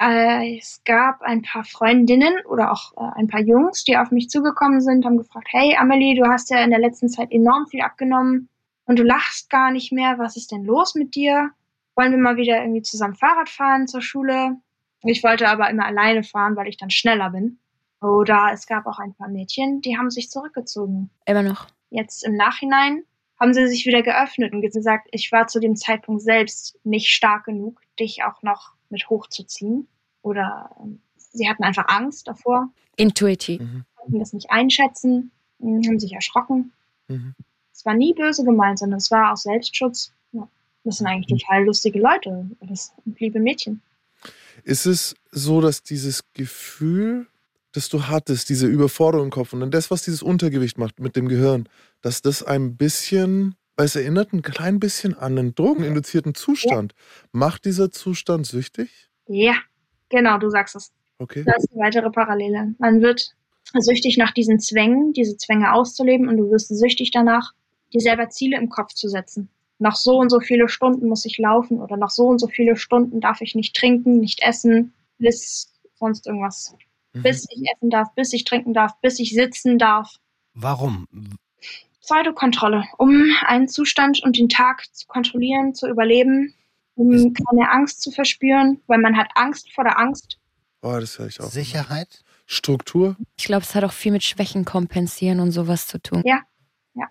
Äh, es gab ein paar Freundinnen oder auch äh, ein paar Jungs, die auf mich zugekommen sind, haben gefragt, hey Amelie, du hast ja in der letzten Zeit enorm viel abgenommen und du lachst gar nicht mehr. Was ist denn los mit dir? Wollen wir mal wieder irgendwie zusammen Fahrrad fahren zur Schule? Ich wollte aber immer alleine fahren, weil ich dann schneller bin. Oder es gab auch ein paar Mädchen, die haben sich zurückgezogen Immer noch. jetzt im Nachhinein haben sie sich wieder geöffnet und gesagt, ich war zu dem Zeitpunkt selbst nicht stark genug, dich auch noch mit hochzuziehen. Oder ähm, sie hatten einfach Angst davor, Intuitiv. konnten das nicht einschätzen, mh, haben sich erschrocken. Mhm. Es war nie böse gemeint, sondern es war aus Selbstschutz. Ja, das sind eigentlich total lustige Leute. Das sind liebe Mädchen. Ist es so, dass dieses Gefühl, das du hattest, diese Überforderung im Kopf und dann das, was dieses Untergewicht macht mit dem Gehirn, dass das ein bisschen, weil es erinnert ein klein bisschen an einen drogeninduzierten Zustand. Macht dieser Zustand süchtig? Ja, genau, du sagst es. Okay. Das ist eine weitere Parallele. Man wird süchtig nach diesen Zwängen, diese Zwänge auszuleben und du wirst süchtig danach, dir selber Ziele im Kopf zu setzen. Nach so und so viele Stunden muss ich laufen oder nach so und so viele Stunden darf ich nicht trinken, nicht essen, bis sonst irgendwas. Mhm. Bis ich essen darf, bis ich trinken darf, bis ich sitzen darf. Warum? Pseudokontrolle, um einen Zustand und den Tag zu kontrollieren, zu überleben, um keine Angst zu verspüren, weil man hat Angst vor der Angst. Oh, das höre ich auch. Sicherheit? Struktur, Ich glaube, es hat auch viel mit Schwächen kompensieren und sowas zu tun. Ja, ja.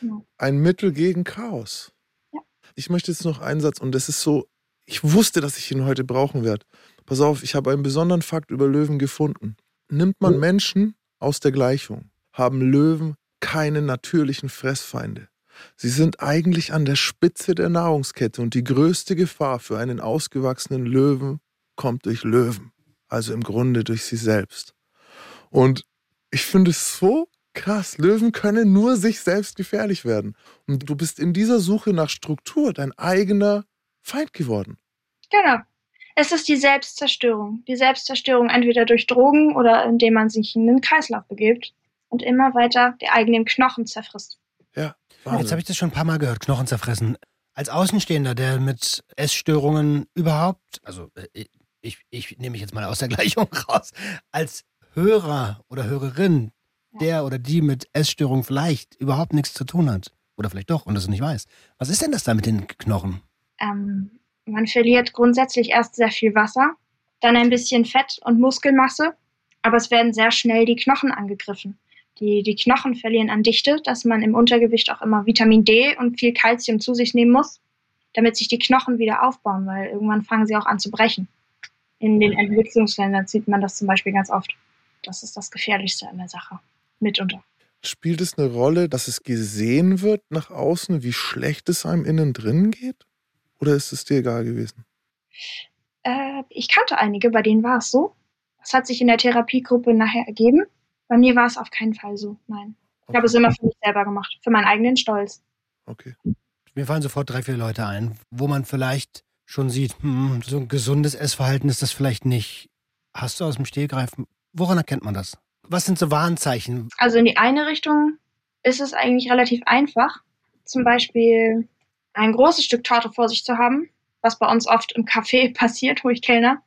Genau. ein Mittel gegen Chaos. Ja. Ich möchte jetzt noch einen Satz und das ist so, ich wusste, dass ich ihn heute brauchen werde. Pass auf, ich habe einen besonderen Fakt über Löwen gefunden. Nimmt man Menschen aus der Gleichung, haben Löwen keine natürlichen Fressfeinde. Sie sind eigentlich an der Spitze der Nahrungskette und die größte Gefahr für einen ausgewachsenen Löwen kommt durch Löwen, also im Grunde durch sie selbst. Und ich finde es so krass. Löwen können nur sich selbst gefährlich werden. Und du bist in dieser Suche nach Struktur dein eigener Feind geworden. Genau. Es ist die Selbstzerstörung. Die Selbstzerstörung entweder durch Drogen oder indem man sich in den Kreislauf begibt und immer weiter die eigenen Knochen zerfrisst. Ja, Jetzt habe ich das schon ein paar Mal gehört, Knochen zerfressen. Als Außenstehender, der mit Essstörungen überhaupt, also äh, ich, ich nehme mich jetzt mal aus der Gleichung raus, als Hörer oder Hörerin, der oder die mit Essstörungen vielleicht überhaupt nichts zu tun hat. Oder vielleicht doch und das nicht weiß. Was ist denn das da mit den Knochen? Ähm, man verliert grundsätzlich erst sehr viel Wasser, dann ein bisschen Fett und Muskelmasse, aber es werden sehr schnell die Knochen angegriffen. Die, die Knochen verlieren an Dichte, dass man im Untergewicht auch immer Vitamin D und viel Kalzium zu sich nehmen muss, damit sich die Knochen wieder aufbauen, weil irgendwann fangen sie auch an zu brechen. In den Entwicklungsländern sieht man das zum Beispiel ganz oft. Das ist das Gefährlichste an der Sache. Mitunter. Spielt es eine Rolle, dass es gesehen wird nach außen, wie schlecht es einem innen drin geht? Oder ist es dir egal gewesen? Äh, ich kannte einige, bei denen war es so. Das hat sich in der Therapiegruppe nachher ergeben. Bei mir war es auf keinen Fall so. Nein. Ich habe es immer für mich selber gemacht, für meinen eigenen Stolz. Okay. Mir fallen sofort drei, vier Leute ein, wo man vielleicht schon sieht, hm, so ein gesundes Essverhalten ist das vielleicht nicht. Hast du aus dem Stehgreif, woran erkennt man das? Was sind so Warnzeichen? Also in die eine Richtung ist es eigentlich relativ einfach. Zum Beispiel ein großes Stück Torte vor sich zu haben, was bei uns oft im Café passiert, wo ich Kellner.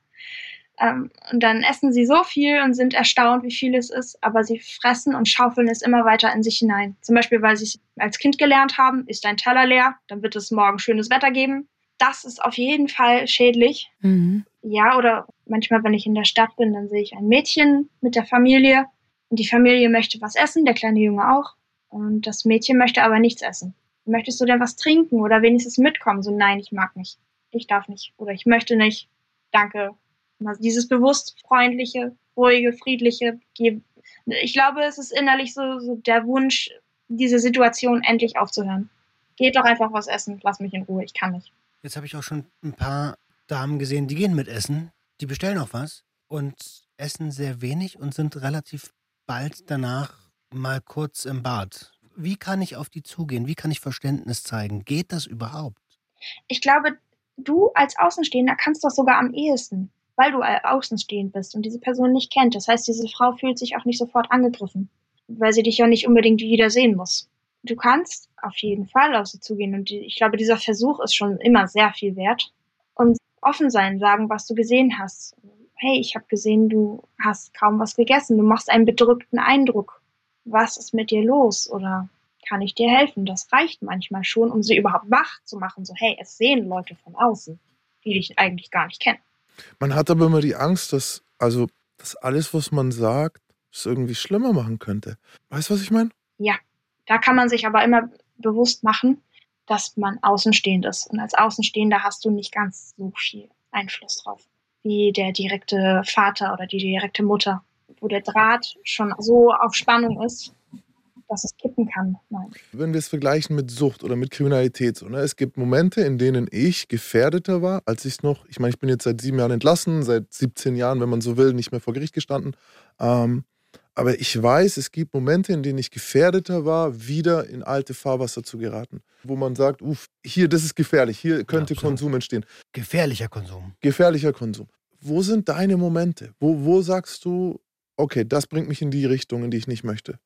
Ähm, und dann essen sie so viel und sind erstaunt, wie viel es ist, aber sie fressen und schaufeln es immer weiter in sich hinein. Zum Beispiel, weil sie es als Kind gelernt haben, ist ein Teller leer, dann wird es morgen schönes Wetter geben. Das ist auf jeden Fall schädlich. Mhm. Ja, oder manchmal, wenn ich in der Stadt bin, dann sehe ich ein Mädchen mit der Familie und die Familie möchte was essen, der kleine Junge auch. Und das Mädchen möchte aber nichts essen. Möchtest du denn was trinken oder wenigstens mitkommen? So, nein, ich mag nicht. Ich darf nicht. Oder ich möchte nicht. Danke. Also dieses bewusst freundliche, ruhige, friedliche. Ich glaube, es ist innerlich so, so der Wunsch, diese Situation endlich aufzuhören. Geht doch einfach was essen. Lass mich in Ruhe. Ich kann nicht. Jetzt habe ich auch schon ein paar Damen gesehen, die gehen mit essen. Die bestellen auch was und essen sehr wenig und sind relativ bald danach mal kurz im Bad. Wie kann ich auf die zugehen? Wie kann ich Verständnis zeigen? Geht das überhaupt? Ich glaube, du als Außenstehender kannst das sogar am ehesten, weil du außenstehend bist und diese Person nicht kennt. Das heißt, diese Frau fühlt sich auch nicht sofort angegriffen, weil sie dich ja nicht unbedingt wieder sehen muss. Du kannst auf jeden Fall auf sie zugehen und ich glaube, dieser Versuch ist schon immer sehr viel wert. Und offen sein, sagen, was du gesehen hast. Hey, ich habe gesehen, du hast kaum was gegessen, du machst einen bedrückten Eindruck. Was ist mit dir los? Oder kann ich dir helfen? Das reicht manchmal schon, um sie überhaupt wach zu machen. So, hey, es sehen Leute von außen, die dich eigentlich gar nicht kennen. Man hat aber immer die Angst, dass, also, dass alles, was man sagt, es irgendwie schlimmer machen könnte. Weißt du, was ich meine? Ja, da kann man sich aber immer bewusst machen, dass man außenstehend ist. Und als Außenstehender hast du nicht ganz so viel Einfluss drauf wie der direkte Vater oder die direkte Mutter, wo der Draht schon so auf Spannung ist, dass es kippen kann. Nein. Wenn wir es vergleichen mit Sucht oder mit Kriminalität, so, ne? es gibt Momente, in denen ich gefährdeter war, als ich es noch, ich meine, ich bin jetzt seit sieben Jahren entlassen, seit 17 Jahren, wenn man so will, nicht mehr vor Gericht gestanden. Ähm, aber ich weiß, es gibt Momente, in denen ich gefährdeter war, wieder in alte Fahrwasser zu geraten. Wo man sagt, uff, hier, das ist gefährlich, hier könnte ja, Konsum entstehen. Gefährlicher Konsum. Gefährlicher Konsum. Wo sind deine Momente? Wo, wo sagst du, okay, das bringt mich in die Richtung, in die ich nicht möchte?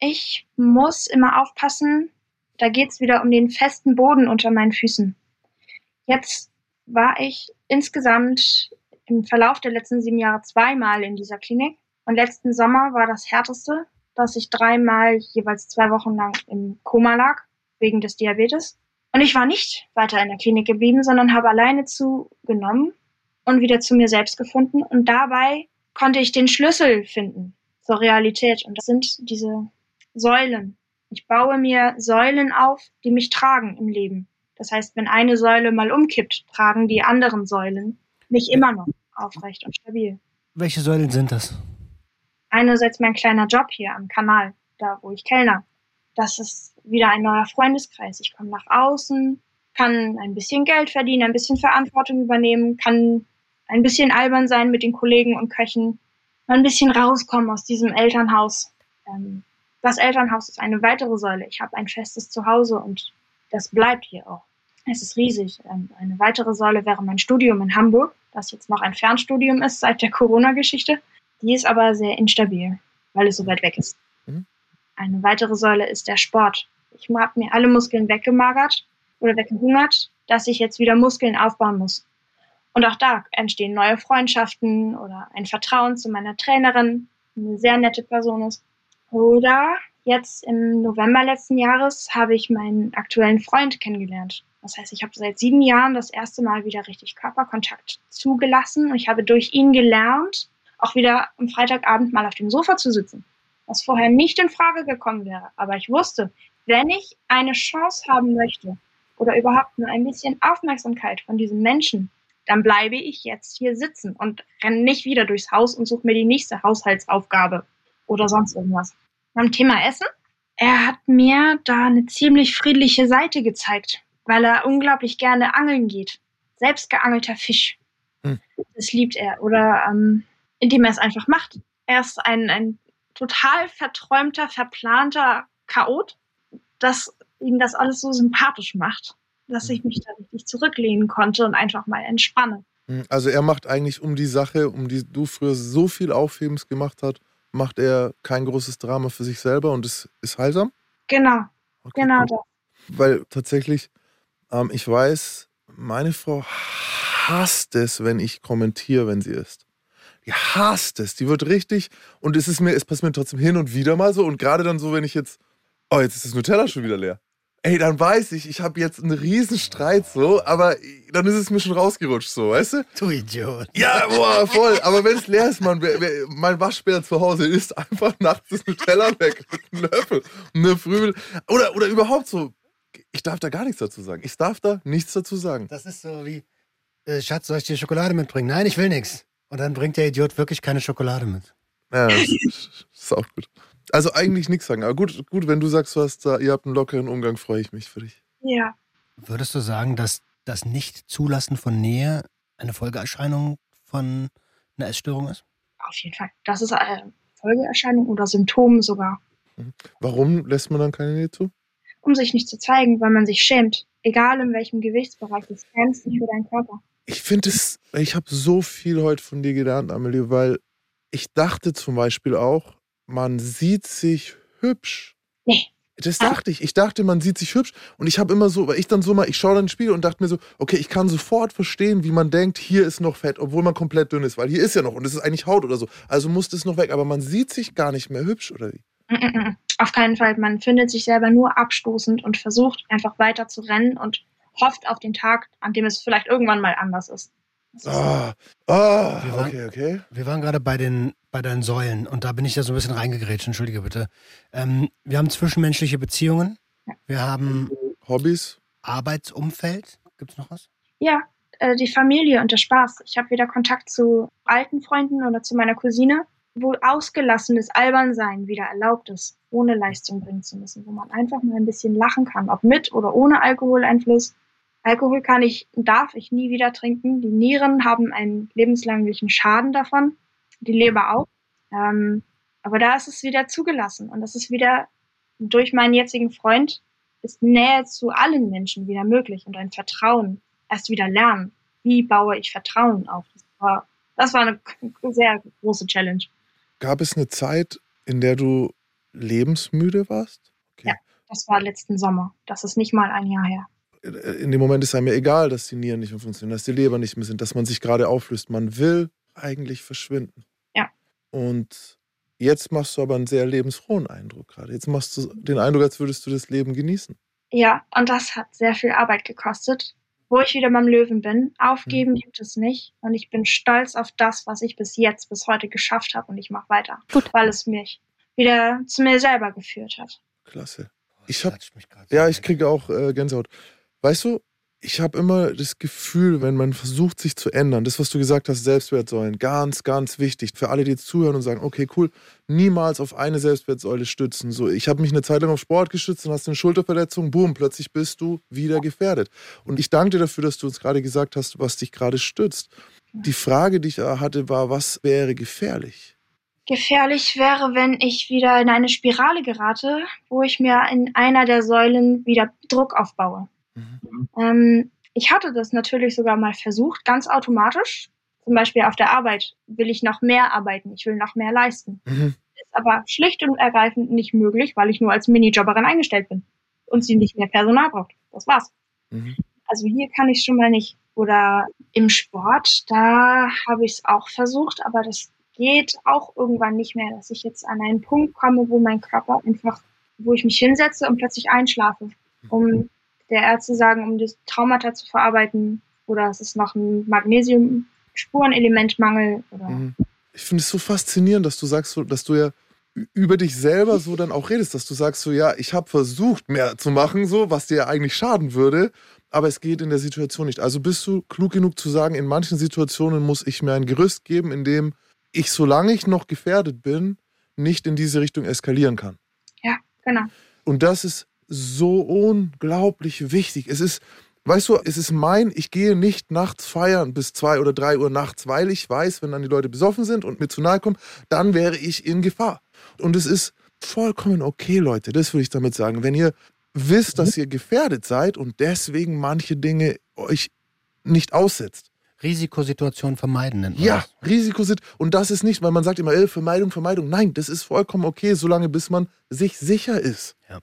Ich muss immer aufpassen, da geht es wieder um den festen Boden unter meinen Füßen. Jetzt war ich insgesamt im Verlauf der letzten sieben Jahre zweimal in dieser Klinik und letzten Sommer war das härteste, dass ich dreimal jeweils zwei Wochen lang im Koma lag, wegen des Diabetes. Und ich war nicht weiter in der Klinik geblieben, sondern habe alleine zugenommen und wieder zu mir selbst gefunden. Und dabei konnte ich den Schlüssel finden zur Realität. Und das sind diese Säulen. Ich baue mir Säulen auf, die mich tragen im Leben. Das heißt, wenn eine Säule mal umkippt, tragen die anderen Säulen mich immer noch aufrecht und stabil. Welche Säulen sind das? einerseits mein kleiner Job hier am Kanal, da wo ich kellner. Das ist wieder ein neuer Freundeskreis. Ich komme nach außen, kann ein bisschen Geld verdienen, ein bisschen Verantwortung übernehmen, kann ein bisschen albern sein mit den Kollegen und Köchen, ein bisschen rauskommen aus diesem Elternhaus. Ähm, das Elternhaus ist eine weitere Säule. Ich habe ein festes Zuhause und das bleibt hier auch. Es ist riesig. Ähm, eine weitere Säule wäre mein Studium in Hamburg, das jetzt noch ein Fernstudium ist seit der Corona-Geschichte. Die ist aber sehr instabil, weil es so weit weg ist. Mhm. Eine weitere Säule ist der Sport. Ich habe mir alle Muskeln weggemagert oder weggehungert, dass ich jetzt wieder Muskeln aufbauen muss. Und auch da entstehen neue Freundschaften oder ein Vertrauen zu meiner Trainerin, eine sehr nette Person ist. Oder jetzt im November letzten Jahres habe ich meinen aktuellen Freund kennengelernt. Das heißt, ich habe seit sieben Jahren das erste Mal wieder richtig Körperkontakt zugelassen und ich habe durch ihn gelernt, auch wieder am Freitagabend mal auf dem Sofa zu sitzen, was vorher nicht in Frage gekommen wäre. Aber ich wusste, wenn ich eine Chance haben möchte oder überhaupt nur ein bisschen Aufmerksamkeit von diesem Menschen, dann bleibe ich jetzt hier sitzen und renne nicht wieder durchs Haus und suche mir die nächste Haushaltsaufgabe oder sonst irgendwas. Beim Thema Essen, er hat mir da eine ziemlich friedliche Seite gezeigt, weil er unglaublich gerne angeln geht. Selbst geangelter Fisch. Hm. Das liebt er. Oder ähm, indem er es einfach macht. Er ist ein, ein total verträumter, verplanter Chaot, dass ihm das alles so sympathisch macht, dass ich mich da richtig zurücklehnen konnte und einfach mal entspanne. Hm, also er macht eigentlich um die Sache, um die du früher so viel Aufhebens gemacht hast, macht er kein großes Drama für sich selber und es ist heilsam? Genau, Okay, genau cool. das. Weil tatsächlich, ähm, ich weiß, meine Frau hasst es, wenn ich kommentiere, wenn sie isst. Die hasst es. Die wird richtig. Und es ist mir, es passiert mir trotzdem hin und wieder mal so. Und gerade dann so, wenn ich jetzt, oh, jetzt ist das Nutella schon wieder leer. Ey, dann weiß ich, ich habe jetzt einen riesen Streit so, aber dann ist es mir schon rausgerutscht so, weißt du? Du Idiot. Ja, boah, voll. Aber wenn es leer ist, man, wer- mein Waschbär zu Hause isst einfach nachts das Nutella weg mit einem Löffel und eine Frühel. Oder, oder überhaupt so. Ich darf da gar nichts dazu sagen. Ich darf da nichts dazu sagen. Das ist so wie, äh, Schatz, soll ich dir Schokolade mitbringen? Nein, ich will nichts. Und dann bringt der Idiot wirklich keine Schokolade mit. Ja, das ist, das ist auch gut. Also eigentlich nichts sagen. Aber gut, gut, wenn du sagst, du hast da, ihr habt einen lockeren Umgang, freue ich mich für dich. Ja, Würdest du sagen, dass das Nicht-Zulassen von Nähe eine Folgeerscheinung von einer Essstörung ist? auf jeden Fall. Das ist eine Folgeerscheinung oder Symptom sogar. Warum lässt man dann keine Nähe zu? Um sich nicht zu zeigen, weil man sich schämt. Egal in welchem Gewichtsbereich, du schämst dich für deinen Körper. Ich finde es, ich habe so viel heute von dir gelernt, Amelie, weil ich dachte zum Beispiel auch, man sieht sich hübsch. Nee. Das dachte ich. Ich dachte, man sieht sich hübsch. Und ich habe immer so, weil ich dann so mal, ich schaue dann in den Spiegel und dachte mir so, okay, ich kann sofort verstehen, wie man denkt, hier ist noch Fett, obwohl man komplett dünn ist, weil hier ist ja noch und es ist eigentlich Haut oder so. Also muss das noch weg. Aber man sieht sich gar nicht mehr hübsch, oder wie? Mm, mm, mm. Auf keinen Fall. Man findet sich selber nur abstoßend und versucht einfach weiter zu rennen und hofft auf den Tag, an dem es vielleicht irgendwann mal anders ist. Ah, ah, Wir waren- okay, okay. Wir waren gerade bei den, bei deinen Säulen und da bin ich ja so ein bisschen reingegrätscht, entschuldige bitte. Ähm, wir haben zwischenmenschliche Beziehungen, wir haben Hobbys? Arbeitsumfeld. Gibt es noch was? Ja, äh, die Familie und der Spaß. Ich habe wieder Kontakt zu alten Freunden oder zu meiner Cousine, wo ausgelassenes Albernsein wieder erlaubt ist, ohne Leistung bringen zu müssen, wo man einfach mal ein bisschen lachen kann, ob mit oder ohne Alkoholeinfluss. Alkohol kann ich, darf ich nie wieder trinken. Die Nieren haben einen lebenslänglichen Schaden davon, die Leber auch. Ähm, aber da ist es wieder zugelassen und das ist wieder durch meinen jetzigen Freund ist Nähe zu allen Menschen wieder möglich und ein Vertrauen erst wieder lernen. Wie baue ich Vertrauen auf? Das war, das war eine sehr große Challenge. Gab es eine Zeit, in der du lebensmüde warst? Okay. Ja. Das war letzten Sommer. Das ist nicht mal ein Jahr her. in dem Moment ist einem ja egal, dass die Nieren nicht mehr funktionieren, dass die Leber nicht mehr sind, dass man sich gerade auflöst. Man will eigentlich verschwinden. Und jetzt machst du aber einen sehr lebensfrohen Eindruck gerade. Jetzt machst du den Eindruck, als würdest du das Leben genießen. Ja, und das hat sehr viel Arbeit gekostet. Wo ich wieder beim Löwen bin, aufgeben gibt es nicht. Und ich bin stolz auf das, was ich bis jetzt, bis heute geschafft habe. Und ich mache weiter, Gut. weil es mich wieder zu mir selber geführt hat. Klasse. Ich das hab- klatscht mich grad so Ja, ich kriege auch äh, Gänsehaut. Weißt du, ich habe immer das Gefühl, wenn man versucht, sich zu ändern, das, was du gesagt hast, Selbstwertsäulen, ganz, ganz wichtig. Für alle, die jetzt zuhören und sagen, okay, cool, niemals auf eine Selbstwertsäule stützen. So, ich habe mich eine Zeit lang auf Sport gestützt und hast eine Schulterverletzung, boom, plötzlich bist du wieder gefährdet. Und ich danke dir dafür, dass du uns gerade gesagt hast, was dich gerade stützt. Die Frage, die ich äh, hatte, war, was wäre gefährlich? Gefährlich wäre, wenn ich wieder in eine Spirale gerate, wo ich mir in einer der Säulen wieder Druck aufbaue. Ähm, ich hatte das natürlich sogar mal versucht, ganz automatisch. Zum Beispiel auf der Arbeit will ich noch mehr arbeiten, ich will noch mehr leisten. Mhm. Ist aber schlicht und ergreifend nicht möglich, weil ich nur als Minijobberin eingestellt bin und sie nicht mehr Personal braucht. Das war's. Mhm. Also hier kann ich schon mal nicht. Oder im Sport, da habe ich es auch versucht, aber das geht auch irgendwann nicht mehr, dass ich jetzt an einen Punkt komme, wo mein Körper einfach, wo ich mich hinsetze und plötzlich einschlafe, um der Ärzte sagen, um das Traumata zu verarbeiten oder es ist noch ein Magnesium-Spurenelementmangel Mhm. Ich finde es so faszinierend, dass du sagst, dass du ja über dich selber so dann auch redest, dass du sagst so, ja, ich habe versucht, mehr zu machen, so, was dir ja eigentlich schaden würde, aber es geht in der Situation nicht. Also bist du klug genug zu sagen, in manchen Situationen muss ich mir ein Gerüst geben, in dem ich, solange ich noch gefährdet bin, nicht in diese Richtung eskalieren kann. genau. Und das ist so unglaublich wichtig. Es ist, weißt du, es ist mein, ich gehe nicht nachts feiern bis zwei oder drei Uhr nachts, weil ich weiß, wenn dann die Leute besoffen sind und mir zu nahe kommen, dann wäre ich in Gefahr. Und es ist vollkommen okay, Leute, das würde ich damit sagen. Wenn ihr wisst, dass ihr gefährdet seid und deswegen manche Dinge euch nicht aussetzt. Risikosituation vermeiden nennt man Ja. Risikosituation. Und das ist nicht, weil man sagt immer, äh, Vermeidung, Vermeidung. Nein, das ist vollkommen okay, solange bis man sich sicher ist. Ja.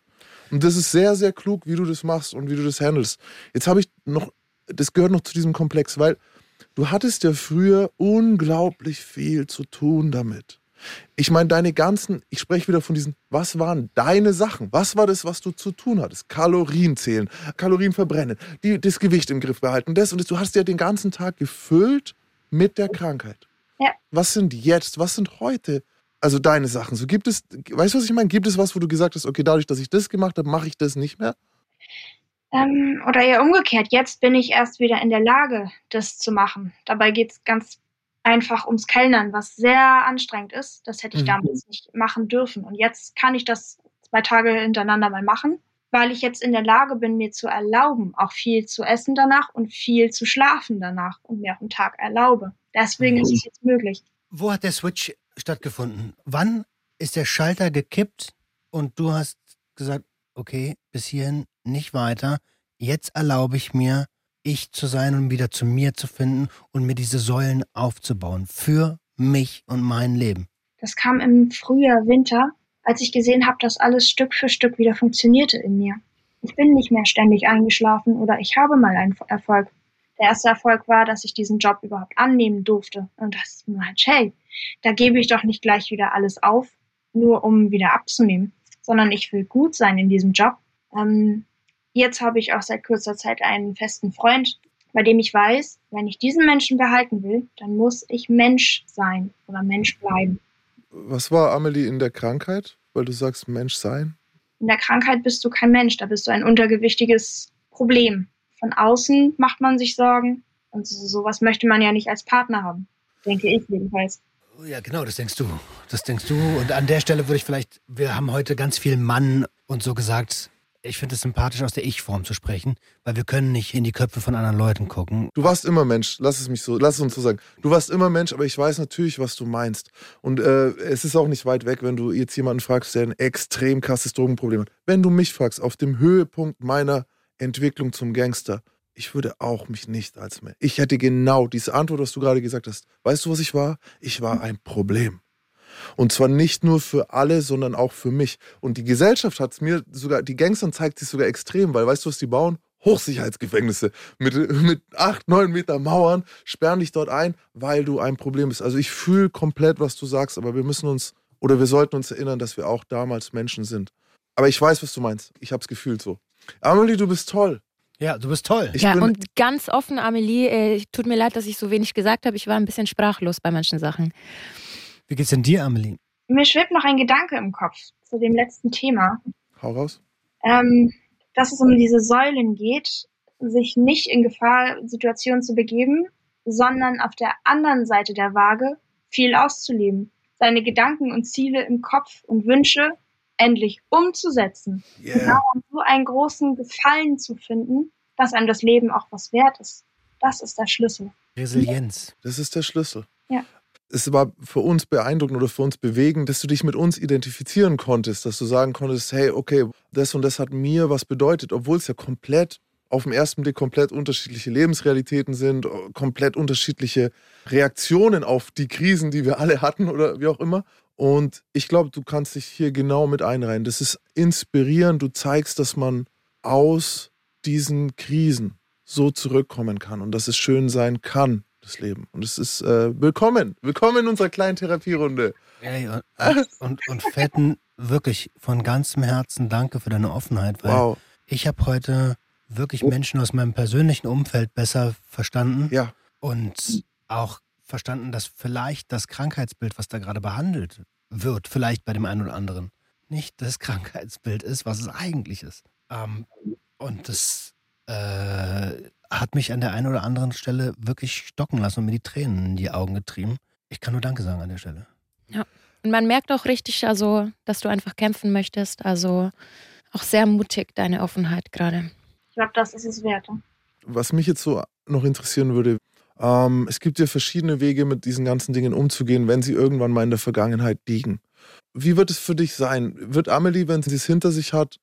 Und das ist sehr, sehr klug, wie du das machst und wie du das handelst. Jetzt habe ich noch, das gehört noch zu diesem Komplex, weil du hattest ja früher unglaublich viel zu tun damit. Ich meine, deine ganzen, ich spreche wieder von diesen, was waren deine Sachen? Was war das, was du zu tun hattest? Kalorien zählen, Kalorien verbrennen, die, das Gewicht im Griff behalten, das und das. Du hast ja den ganzen Tag gefüllt mit der Krankheit. Ja. Was sind jetzt, was sind heute, also deine Sachen? So gibt es, weißt du, was ich meine? Gibt es was, wo du gesagt hast, okay, dadurch, dass ich das gemacht habe, mache ich das nicht mehr? Ähm, oder eher umgekehrt, jetzt bin ich erst wieder in der Lage, das zu machen. Dabei geht es ganz einfach ums Kellnern, was sehr anstrengend ist. Das hätte ich Mhm. damals nicht machen dürfen. Und jetzt kann ich das zwei Tage hintereinander mal machen, weil ich jetzt in der Lage bin, mir zu erlauben, auch viel zu essen danach und viel zu schlafen danach und mir auch einen Tag erlaube. Deswegen ist es jetzt möglich. Wo hat der Switch stattgefunden? Wann ist der Schalter gekippt und du hast gesagt, okay, bis hierhin nicht weiter. Jetzt erlaube ich mir, ich zu sein und wieder zu mir zu finden und mir diese Säulen aufzubauen für mich und mein Leben. Das kam im Frühjahr, Winter, als ich gesehen habe, dass alles Stück für Stück wieder funktionierte in mir. Ich bin nicht mehr ständig eingeschlafen oder ich habe mal einen Erfolg. Der erste Erfolg war, dass ich diesen Job überhaupt annehmen durfte. Und das ist halt, hey, da gebe ich doch nicht gleich wieder alles auf, nur um wieder abzunehmen, sondern ich will gut sein in diesem Job. Ähm, jetzt habe ich auch seit kurzer Zeit einen festen Freund, bei dem ich weiß, wenn ich diesen Menschen behalten will, dann muss ich Mensch sein oder Mensch bleiben. Was war Amelie in der Krankheit? Weil du sagst, Mensch sein. In der Krankheit bist du kein Mensch, da bist du ein untergewichtiges Problem. Von außen macht man sich Sorgen und so, sowas möchte man ja nicht als Partner haben, denke ich jedenfalls. Ja, genau, das denkst du. Das denkst du. Und an der Stelle würde ich vielleicht, wir haben heute ganz viel Mann und so gesagt. Ich finde es sympathisch, aus der Ich-Form zu sprechen, weil wir können nicht in die Köpfe von anderen Leuten gucken. Du warst immer Mensch, lass es mich so, lass es uns so sagen. Du warst immer Mensch, aber ich weiß natürlich, was du meinst. Und äh, es ist auch nicht weit weg, wenn du jetzt jemanden fragst, der ein extrem krasses Drogenproblem hat. Wenn du mich fragst, auf dem Höhepunkt meiner Entwicklung zum Gangster, ich würde auch mich nicht als Mensch. Ich hätte genau diese Antwort, was du gerade gesagt hast. Weißt du, was ich war? Ich war ein Problem. Und zwar nicht nur für alle, sondern auch für mich. Und die Gesellschaft hat es mir sogar, die Gangstern zeigt sich sogar extrem, weil weißt du, was die bauen? Hochsicherheitsgefängnisse mit, mit acht, neun Meter Mauern, sperren dich dort ein, weil du ein Problem bist. Also ich fühle komplett, was du sagst, aber wir müssen uns oder wir sollten uns erinnern, dass wir auch damals Menschen sind. Aber ich weiß, was du meinst. Ich habe es gefühlt so. Amelie, du bist toll. Ja, du bist toll. Ich ja, bin, und ganz offen, Amelie, äh, tut mir leid, dass ich so wenig gesagt habe. Ich war ein bisschen sprachlos bei manchen Sachen. Wie geht's denn dir, Amelie? Mir schwebt noch ein Gedanke im Kopf zu dem letzten Thema, hau raus. ähm, dass es um diese Säulen geht, sich nicht in Gefahrsituationen zu begeben, sondern auf der anderen Seite der Waage viel auszuleben, seine Gedanken und Ziele im Kopf und Wünsche endlich umzusetzen. Yeah. Genau, um so einen großen Gefallen zu finden, dass einem das Leben auch was wert ist. Das ist der Schlüssel. Resilienz. Das ist der Schlüssel. Ja. Es war für uns beeindruckend oder für uns bewegend, dass du dich mit uns identifizieren konntest, dass du sagen konntest, hey, okay, das und das hat mir was bedeutet, obwohl es ja komplett auf den ersten Blick komplett unterschiedliche Lebensrealitäten sind, komplett unterschiedliche Reaktionen auf die Krisen, die wir alle hatten oder wie auch immer. Und ich glaube, du kannst dich hier genau mit einreihen. Das ist inspirierend. Du zeigst, dass man aus diesen Krisen so zurückkommen kann und dass es schön sein kann, das Leben. Und es ist äh, willkommen. Willkommen in unserer kleinen Therapierunde. Ey, und, und, und, und fetten, wirklich von ganzem Herzen danke für deine Offenheit, weil Wow. ich habe heute wirklich Menschen aus meinem persönlichen Umfeld besser verstanden Ja, und auch verstanden, dass vielleicht das Krankheitsbild, was da gerade behandelt wird, vielleicht bei dem einen oder anderen, nicht das Krankheitsbild ist, was es eigentlich ist. Ähm, und das äh, hat mich an der einen oder anderen Stelle wirklich stocken lassen und mir die Tränen in die Augen getrieben. Ich kann nur Danke sagen an der Stelle. Und man merkt auch richtig, also, dass du einfach kämpfen möchtest. Also auch sehr mutig, deine Offenheit gerade. Ich glaube, das ist es wert. was mich jetzt so noch interessieren würde, ähm, es gibt ja verschiedene Wege, mit diesen ganzen Dingen umzugehen, wenn sie irgendwann mal in der Vergangenheit liegen. Wie wird es für dich sein? Wird Amelie, wenn sie es hinter sich hat,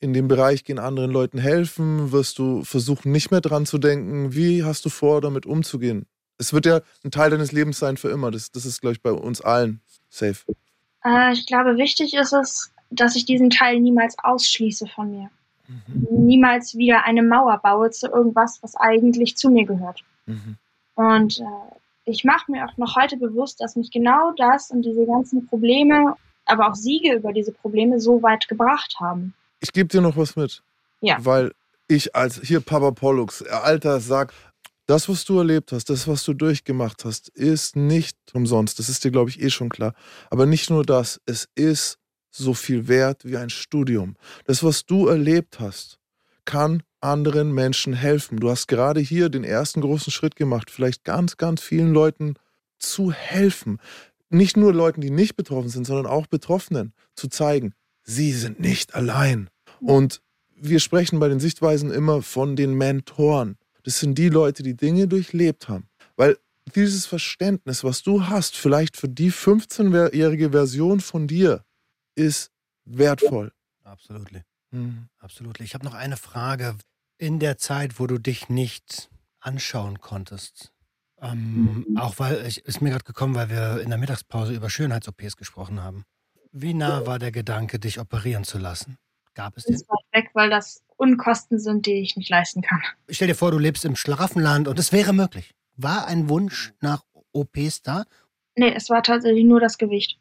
in dem Bereich gehen anderen Leuten helfen? Wirst du versuchen, nicht mehr dran zu denken? Wie hast du vor, damit umzugehen? Es wird ja ein Teil deines Lebens sein für immer. Das, das ist, glaube ich, bei uns allen safe. Äh, ich glaube, wichtig ist es, dass ich diesen Teil niemals ausschließe von mir. Mhm. Niemals wieder eine Mauer baue zu irgendwas, was eigentlich zu mir gehört. Mhm. Und äh, ich mache mir auch noch heute bewusst, dass mich genau das und diese ganzen Probleme, aber auch Siege über diese Probleme so weit gebracht haben. Ich gebe dir noch was mit. Ja. Weil ich als hier Papa Pollux, alter sag, das, was du erlebt hast, das, was du durchgemacht hast, ist nicht umsonst. Das ist dir, glaube ich, eh schon klar. Aber nicht nur das, es ist so viel wert wie ein Studium. Das, was du erlebt hast, kann anderen Menschen helfen. Du hast gerade hier den ersten großen Schritt gemacht, vielleicht ganz, ganz vielen Leuten zu helfen. Nicht nur Leuten, die nicht betroffen sind, sondern auch Betroffenen zu zeigen, sie sind nicht allein. Und wir sprechen bei den Sichtweisen immer von den Mentoren. Das sind die Leute, die Dinge durchlebt haben. Weil dieses Verständnis, was du hast, vielleicht für die 15-jährige Version von dir, ist wertvoll. Absolut. Mhm. Absolut. Ich habe noch eine Frage. In der Zeit, wo du dich nicht anschauen konntest, ähm, mhm. auch weil ich ist mir gerade gekommen, weil wir in der Mittagspause über Schönheits-OPs gesprochen haben. Wie nah war der Gedanke, dich operieren zu lassen? Gab es den? Ist weit weg, weil das Unkosten sind, die ich nicht leisten kann. Stell dir vor, du lebst im Schlaraffenland und es wäre möglich. War ein Wunsch nach OPs da? Nee, es war tatsächlich nur das Gewicht.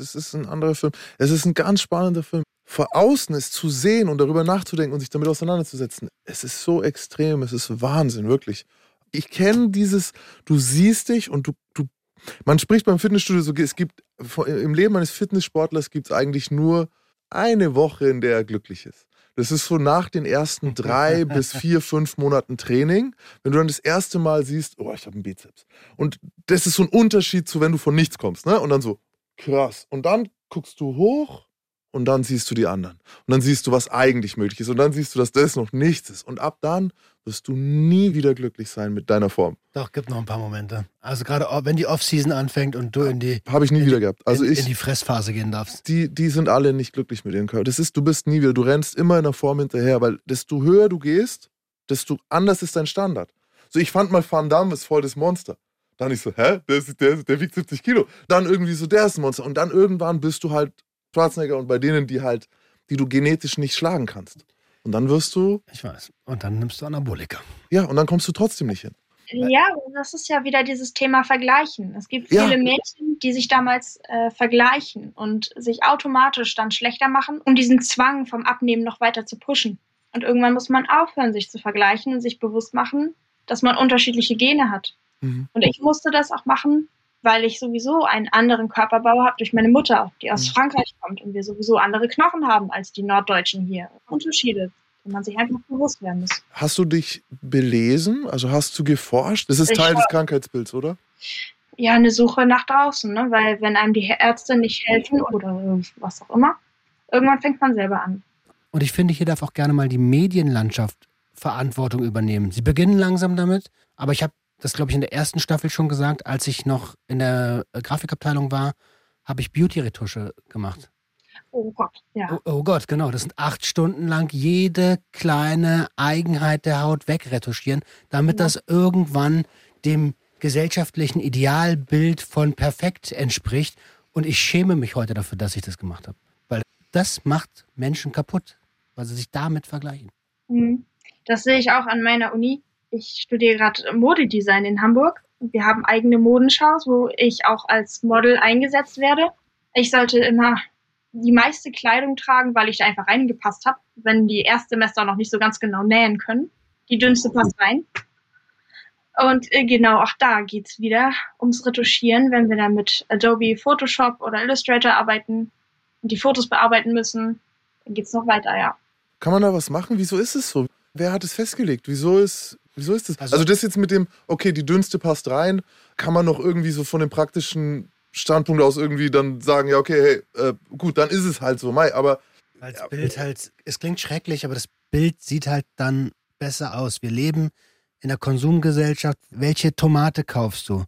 Es ist ein anderer Film. Es ist ein ganz spannender Film. Vor außen es zu sehen und darüber nachzudenken und sich damit auseinanderzusetzen, es ist so extrem, es ist Wahnsinn, wirklich. Ich kenne dieses, du siehst dich und du, du, man spricht beim Fitnessstudio so, es gibt, im Leben eines Fitnesssportlers gibt es eigentlich nur eine Woche, in der er glücklich ist. Das ist so nach den ersten drei bis vier, fünf Monaten Training, wenn du dann das erste Mal siehst, oh, ich habe einen Bizeps. Und das ist so ein Unterschied zu, wenn du von nichts kommst, ne? Und dann so, krass. Und dann guckst du hoch und dann siehst du die anderen. Und dann siehst du, was eigentlich möglich ist. Und dann siehst du, dass das noch nichts ist. Und ab dann wirst du nie wieder glücklich sein mit deiner Form. Doch, gibt noch ein paar Momente. Also gerade wenn die Offseason anfängt und du in die habe ich nie wieder gehabt. Also in, ich in die Fressphase gehen darfst. Die, die sind alle nicht glücklich mit ihrem Körper. Das ist, du bist nie wieder. Du rennst immer in der Form hinterher, weil desto höher du gehst, desto anders ist dein Standard. So, ich fand mal Van Damme ist voll das Monster. Dann ich so, hä? Der, ist, der, der wiegt 70 Kilo. Dann irgendwie so, der ist ein Monster. Und dann irgendwann bist du halt Schwarzenegger und bei denen, die halt, die du genetisch nicht schlagen kannst. Und dann wirst du. Ich weiß. Und dann nimmst du Anabolika. Ja, und dann kommst du trotzdem nicht hin. Ja, das ist ja wieder dieses Thema Vergleichen. Es gibt viele ja. Mädchen, die sich damals äh, vergleichen und sich automatisch dann schlechter machen, um diesen Zwang vom Abnehmen noch weiter zu pushen. Und irgendwann muss man aufhören, sich zu vergleichen und sich bewusst machen, dass man unterschiedliche Gene hat. Mhm. Und ich musste das auch machen, weil ich sowieso einen anderen Körperbau habe durch meine Mutter, die aus mhm. Frankreich kommt und wir sowieso andere Knochen haben als die Norddeutschen hier. Unterschiede, die man sich einfach bewusst werden muss. Hast du dich belesen? Also hast du geforscht? Das ist ich Teil des Krankheitsbilds, oder? Ja, eine Suche nach draußen, ne? weil wenn einem die Ärzte nicht helfen oder was auch immer, irgendwann fängt man selber an. Und ich finde, hier darf auch gerne mal die Medienlandschaft Verantwortung übernehmen. Sie beginnen langsam damit, aber ich habe das, glaube ich, in der ersten Staffel schon gesagt, als ich noch in der äh, Grafikabteilung war, habe ich Beauty-Retusche gemacht. Oh Gott, ja. Oh, oh, Gott, genau. Das sind acht Stunden lang jede kleine Eigenheit der Haut wegretuschieren, damit ja. das irgendwann dem gesellschaftlichen Idealbild von perfekt entspricht. Und ich schäme mich heute dafür, dass ich das gemacht habe. Weil das macht Menschen kaputt, weil sie sich damit vergleichen. Mhm. Das sehe ich auch an meiner Uni ich studiere gerade Modedesign in Hamburg. Wir haben eigene Modenschaus, wo ich auch als Model eingesetzt werde. Ich sollte immer die meiste Kleidung tragen, weil ich da einfach reingepasst habe, wenn die Erstsemester noch nicht so ganz genau nähen können. Die dünnste passt rein. Und äh, genau auch da geht's wieder ums Retuschieren, wenn wir dann mit Adobe Photoshop oder Illustrator arbeiten und die Fotos bearbeiten müssen, dann geht's noch weiter, ja. Kann man da was machen? Wieso ist es so? Wer hat es festgelegt? Wieso ist Wieso ist das? Also, also, das jetzt mit dem, okay, die dünnste passt rein, kann man noch irgendwie so von dem praktischen Standpunkt aus irgendwie dann sagen, ja, okay, hey, äh, gut, dann ist es halt so, Mai, aber. Weil das ja, Bild halt, es klingt schrecklich, aber das Bild sieht halt dann besser aus. Wir leben in der Konsumgesellschaft. Welche Tomate kaufst du?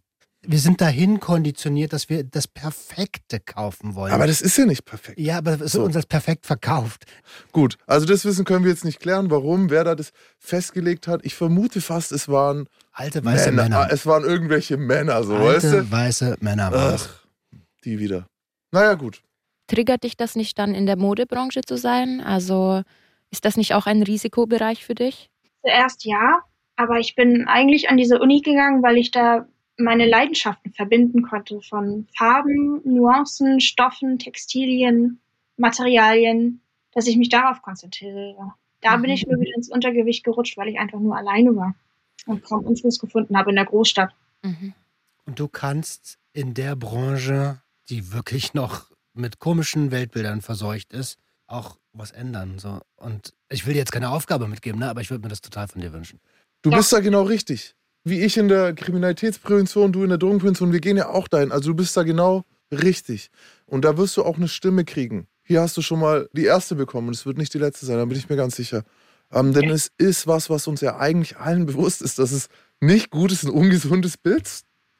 Wir sind dahin konditioniert, dass wir das Perfekte kaufen wollen. Aber das ist ja nicht perfekt. ja, aber es ist So. uns als perfekt verkauft. Gut, also das Wissen können wir jetzt nicht klären, warum, wer da das festgelegt hat. Ich vermute fast, es waren Alte weiße Männer. Männer. Es waren irgendwelche Männer, so, weißt Alte du? weiße Männer. Ach, die wieder. Naja, gut. Triggert dich das nicht dann in der Modebranche zu sein? Also ist das nicht auch ein Risikobereich für dich? Zuerst ja, aber ich bin eigentlich an diese Uni gegangen, weil ich da meine Leidenschaften verbinden konnte von Farben, Nuancen, Stoffen, Textilien, Materialien, dass ich mich darauf konzentriere. Da bin ich nur wieder ins Untergewicht gerutscht, weil ich einfach nur alleine war und kaum Anschluss gefunden habe in der Großstadt. Mhm. Und du kannst in der Branche, die wirklich noch mit komischen Weltbildern verseucht ist, auch was ändern. So. Und ich will dir jetzt keine Aufgabe mitgeben, ne? aber ich würde mir das total von dir wünschen. Du Ja. bist da genau richtig. Wie ich in der Kriminalitätsprävention, du in der Drogenprävention, wir gehen ja auch dahin. Also du bist da genau richtig. Und da wirst du auch eine Stimme kriegen. Hier hast du schon mal die erste bekommen und es wird nicht die letzte sein, da bin ich mir ganz sicher. Ähm, denn es ist was, was uns ja eigentlich allen bewusst ist, dass es nicht gut ist, ein ungesundes Bild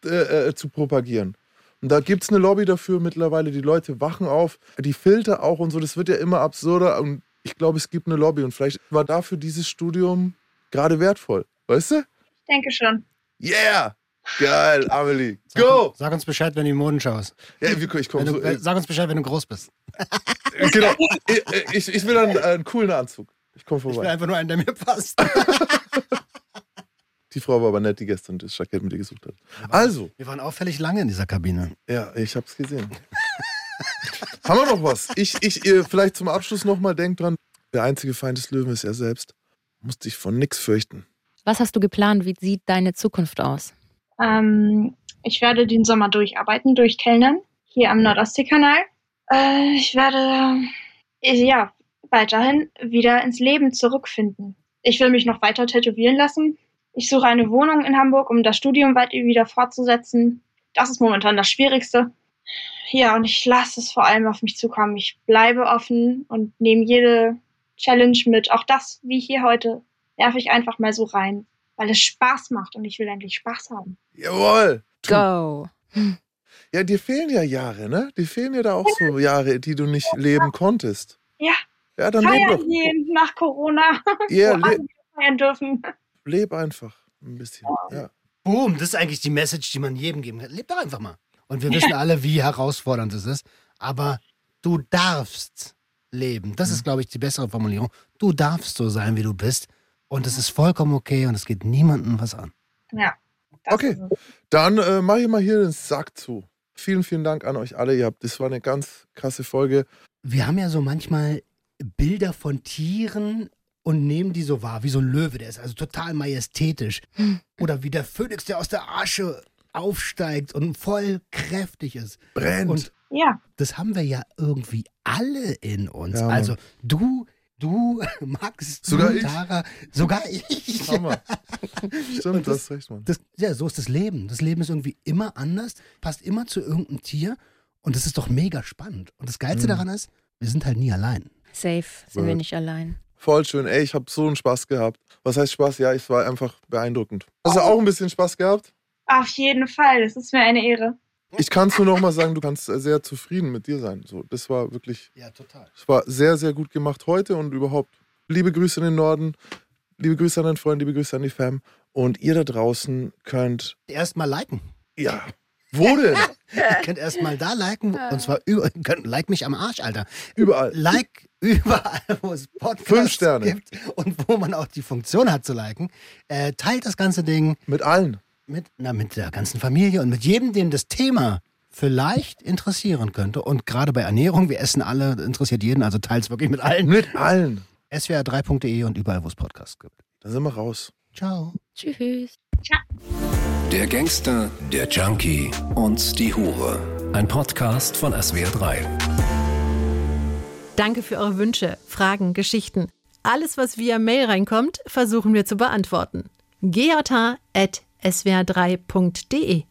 äh, äh, zu propagieren. Und da gibt es eine Lobby dafür mittlerweile. Die Leute wachen auf, die Filter auch und so. Das wird ja immer absurder. Und ich glaube, es gibt eine Lobby. Und vielleicht war dafür dieses Studium gerade wertvoll. Weißt du? Denke schon. Yeah! Geil, Amelie. Sag, Go! Sag uns Bescheid, wenn du in die Modenschau schaust. Ja, wir- ich komm Wenn so, du, äh, sag uns Bescheid, wenn du groß bist. äh, genau. Ich, ich, ich will dann äh, einen coolen Anzug. Ich komme Ich will vorbei. einfach nur einen, der mir passt. Die Frau war aber nett, die gestern das Jackett mit dir gesucht hat. Also, Wir waren auffällig lange in dieser Kabine. ja, ich hab's gesehen. Haben wir noch was? Ich, ich, ihr, vielleicht zum Abschluss nochmal, denkt dran, der einzige Feind des Löwen ist er selbst. Muss dich von nix fürchten. Was hast du geplant? Wie sieht deine Zukunft aus? Ähm, ich werde den Sommer durcharbeiten, durchkellnern, hier am Nordostseekanal. Äh, ich werde, äh, ja, weiterhin wieder ins Leben zurückfinden. Ich will mich noch weiter tätowieren lassen. Ich suche eine Wohnung in Hamburg, um das Studium weiter wieder fortzusetzen. Das ist momentan das Schwierigste. Ja, und ich lasse es vor allem auf mich zukommen. Ich bleibe offen und nehme jede Challenge mit. Auch das, wie hier heute, werfe ich einfach mal so rein, weil es Spaß macht und ich will endlich Spaß haben. Jawohl! Go! Ja, dir fehlen ja Jahre, ne? Dir fehlen ja da auch so Jahre, die du nicht leben konntest. Ja. Ja, dann leb Feiern doch. gehen nach Corona, Ja, feiern dürfen. leb einfach ein bisschen. Ja. Boom, das ist eigentlich die Message, die man jedem geben kann. Leb doch einfach mal. Und wir wissen alle, wie herausfordernd es ist. Aber du darfst leben. Das ist, glaube ich, die bessere Formulierung. Du darfst so sein, wie du bist. Und es ist vollkommen okay und es geht niemandem was an. Ja. Okay. Dann äh, mache ich mal hier den Sack zu. Vielen, vielen Dank an euch alle. Ihr habt, das war eine ganz krasse Folge. Wir haben ja so manchmal Bilder von Tieren und nehmen die so wahr, wie so ein Löwe, der ist also total majestätisch. Oder wie der Phönix, der aus der Asche aufsteigt und voll kräftig ist. Brennt. Und Ja, das haben wir ja irgendwie alle in uns. Ja, also du, du, Max, Sogar du, ich. Tara, sogar ich. Hammer. Stimmt, das- hast recht, Mann. Das, ja, so ist das Leben. Das Leben ist irgendwie immer anders, passt immer zu irgendeinem Tier und das ist doch mega spannend. Und das Geilste Mhm. daran ist, wir sind halt nie allein. Safe sind wir Word. nicht allein. Voll schön. Ey, ich habe so einen Spaß gehabt. Was heißt Spaß? Ja, es war einfach beeindruckend. Hast du auch ein bisschen Spaß gehabt? auf jeden Fall. Es ist mir eine Ehre. Ich kann es nur noch mal sagen, du kannst sehr zufrieden mit dir sein. So, das war wirklich, Ja, total. es war sehr, sehr gut gemacht heute und überhaupt. Liebe Grüße in den Norden, liebe Grüße an deinen Freund, liebe Grüße an die Fam. Und ihr da draußen könnt, Erstmal liken. ja, wo denn? Ihr könnt erstmal da liken und zwar über, könnt, like mich am Arsch, Alter. Überall. Like überall, wo es Podcasts Fünf Sterne. gibt und wo man auch die Funktion hat zu liken. Äh, teilt das ganze Ding Mit allen. Mit, na, mit der ganzen Familie und mit jedem, dem das Thema vielleicht interessieren könnte. Und gerade bei Ernährung, wir essen alle, interessiert jeden, also teilt es wirklich mit allen. Mit allen. swr3.de und überall, wo es Podcasts gibt. Da sind wir raus. Ciao. Tschüss. Der Gangster, der Junkie und die Hure. Ein Podcast von SWR3. Danke für eure Wünsche, Fragen, Geschichten. Alles, was via Mail reinkommt, versuchen wir zu beantworten. gj.swr3.de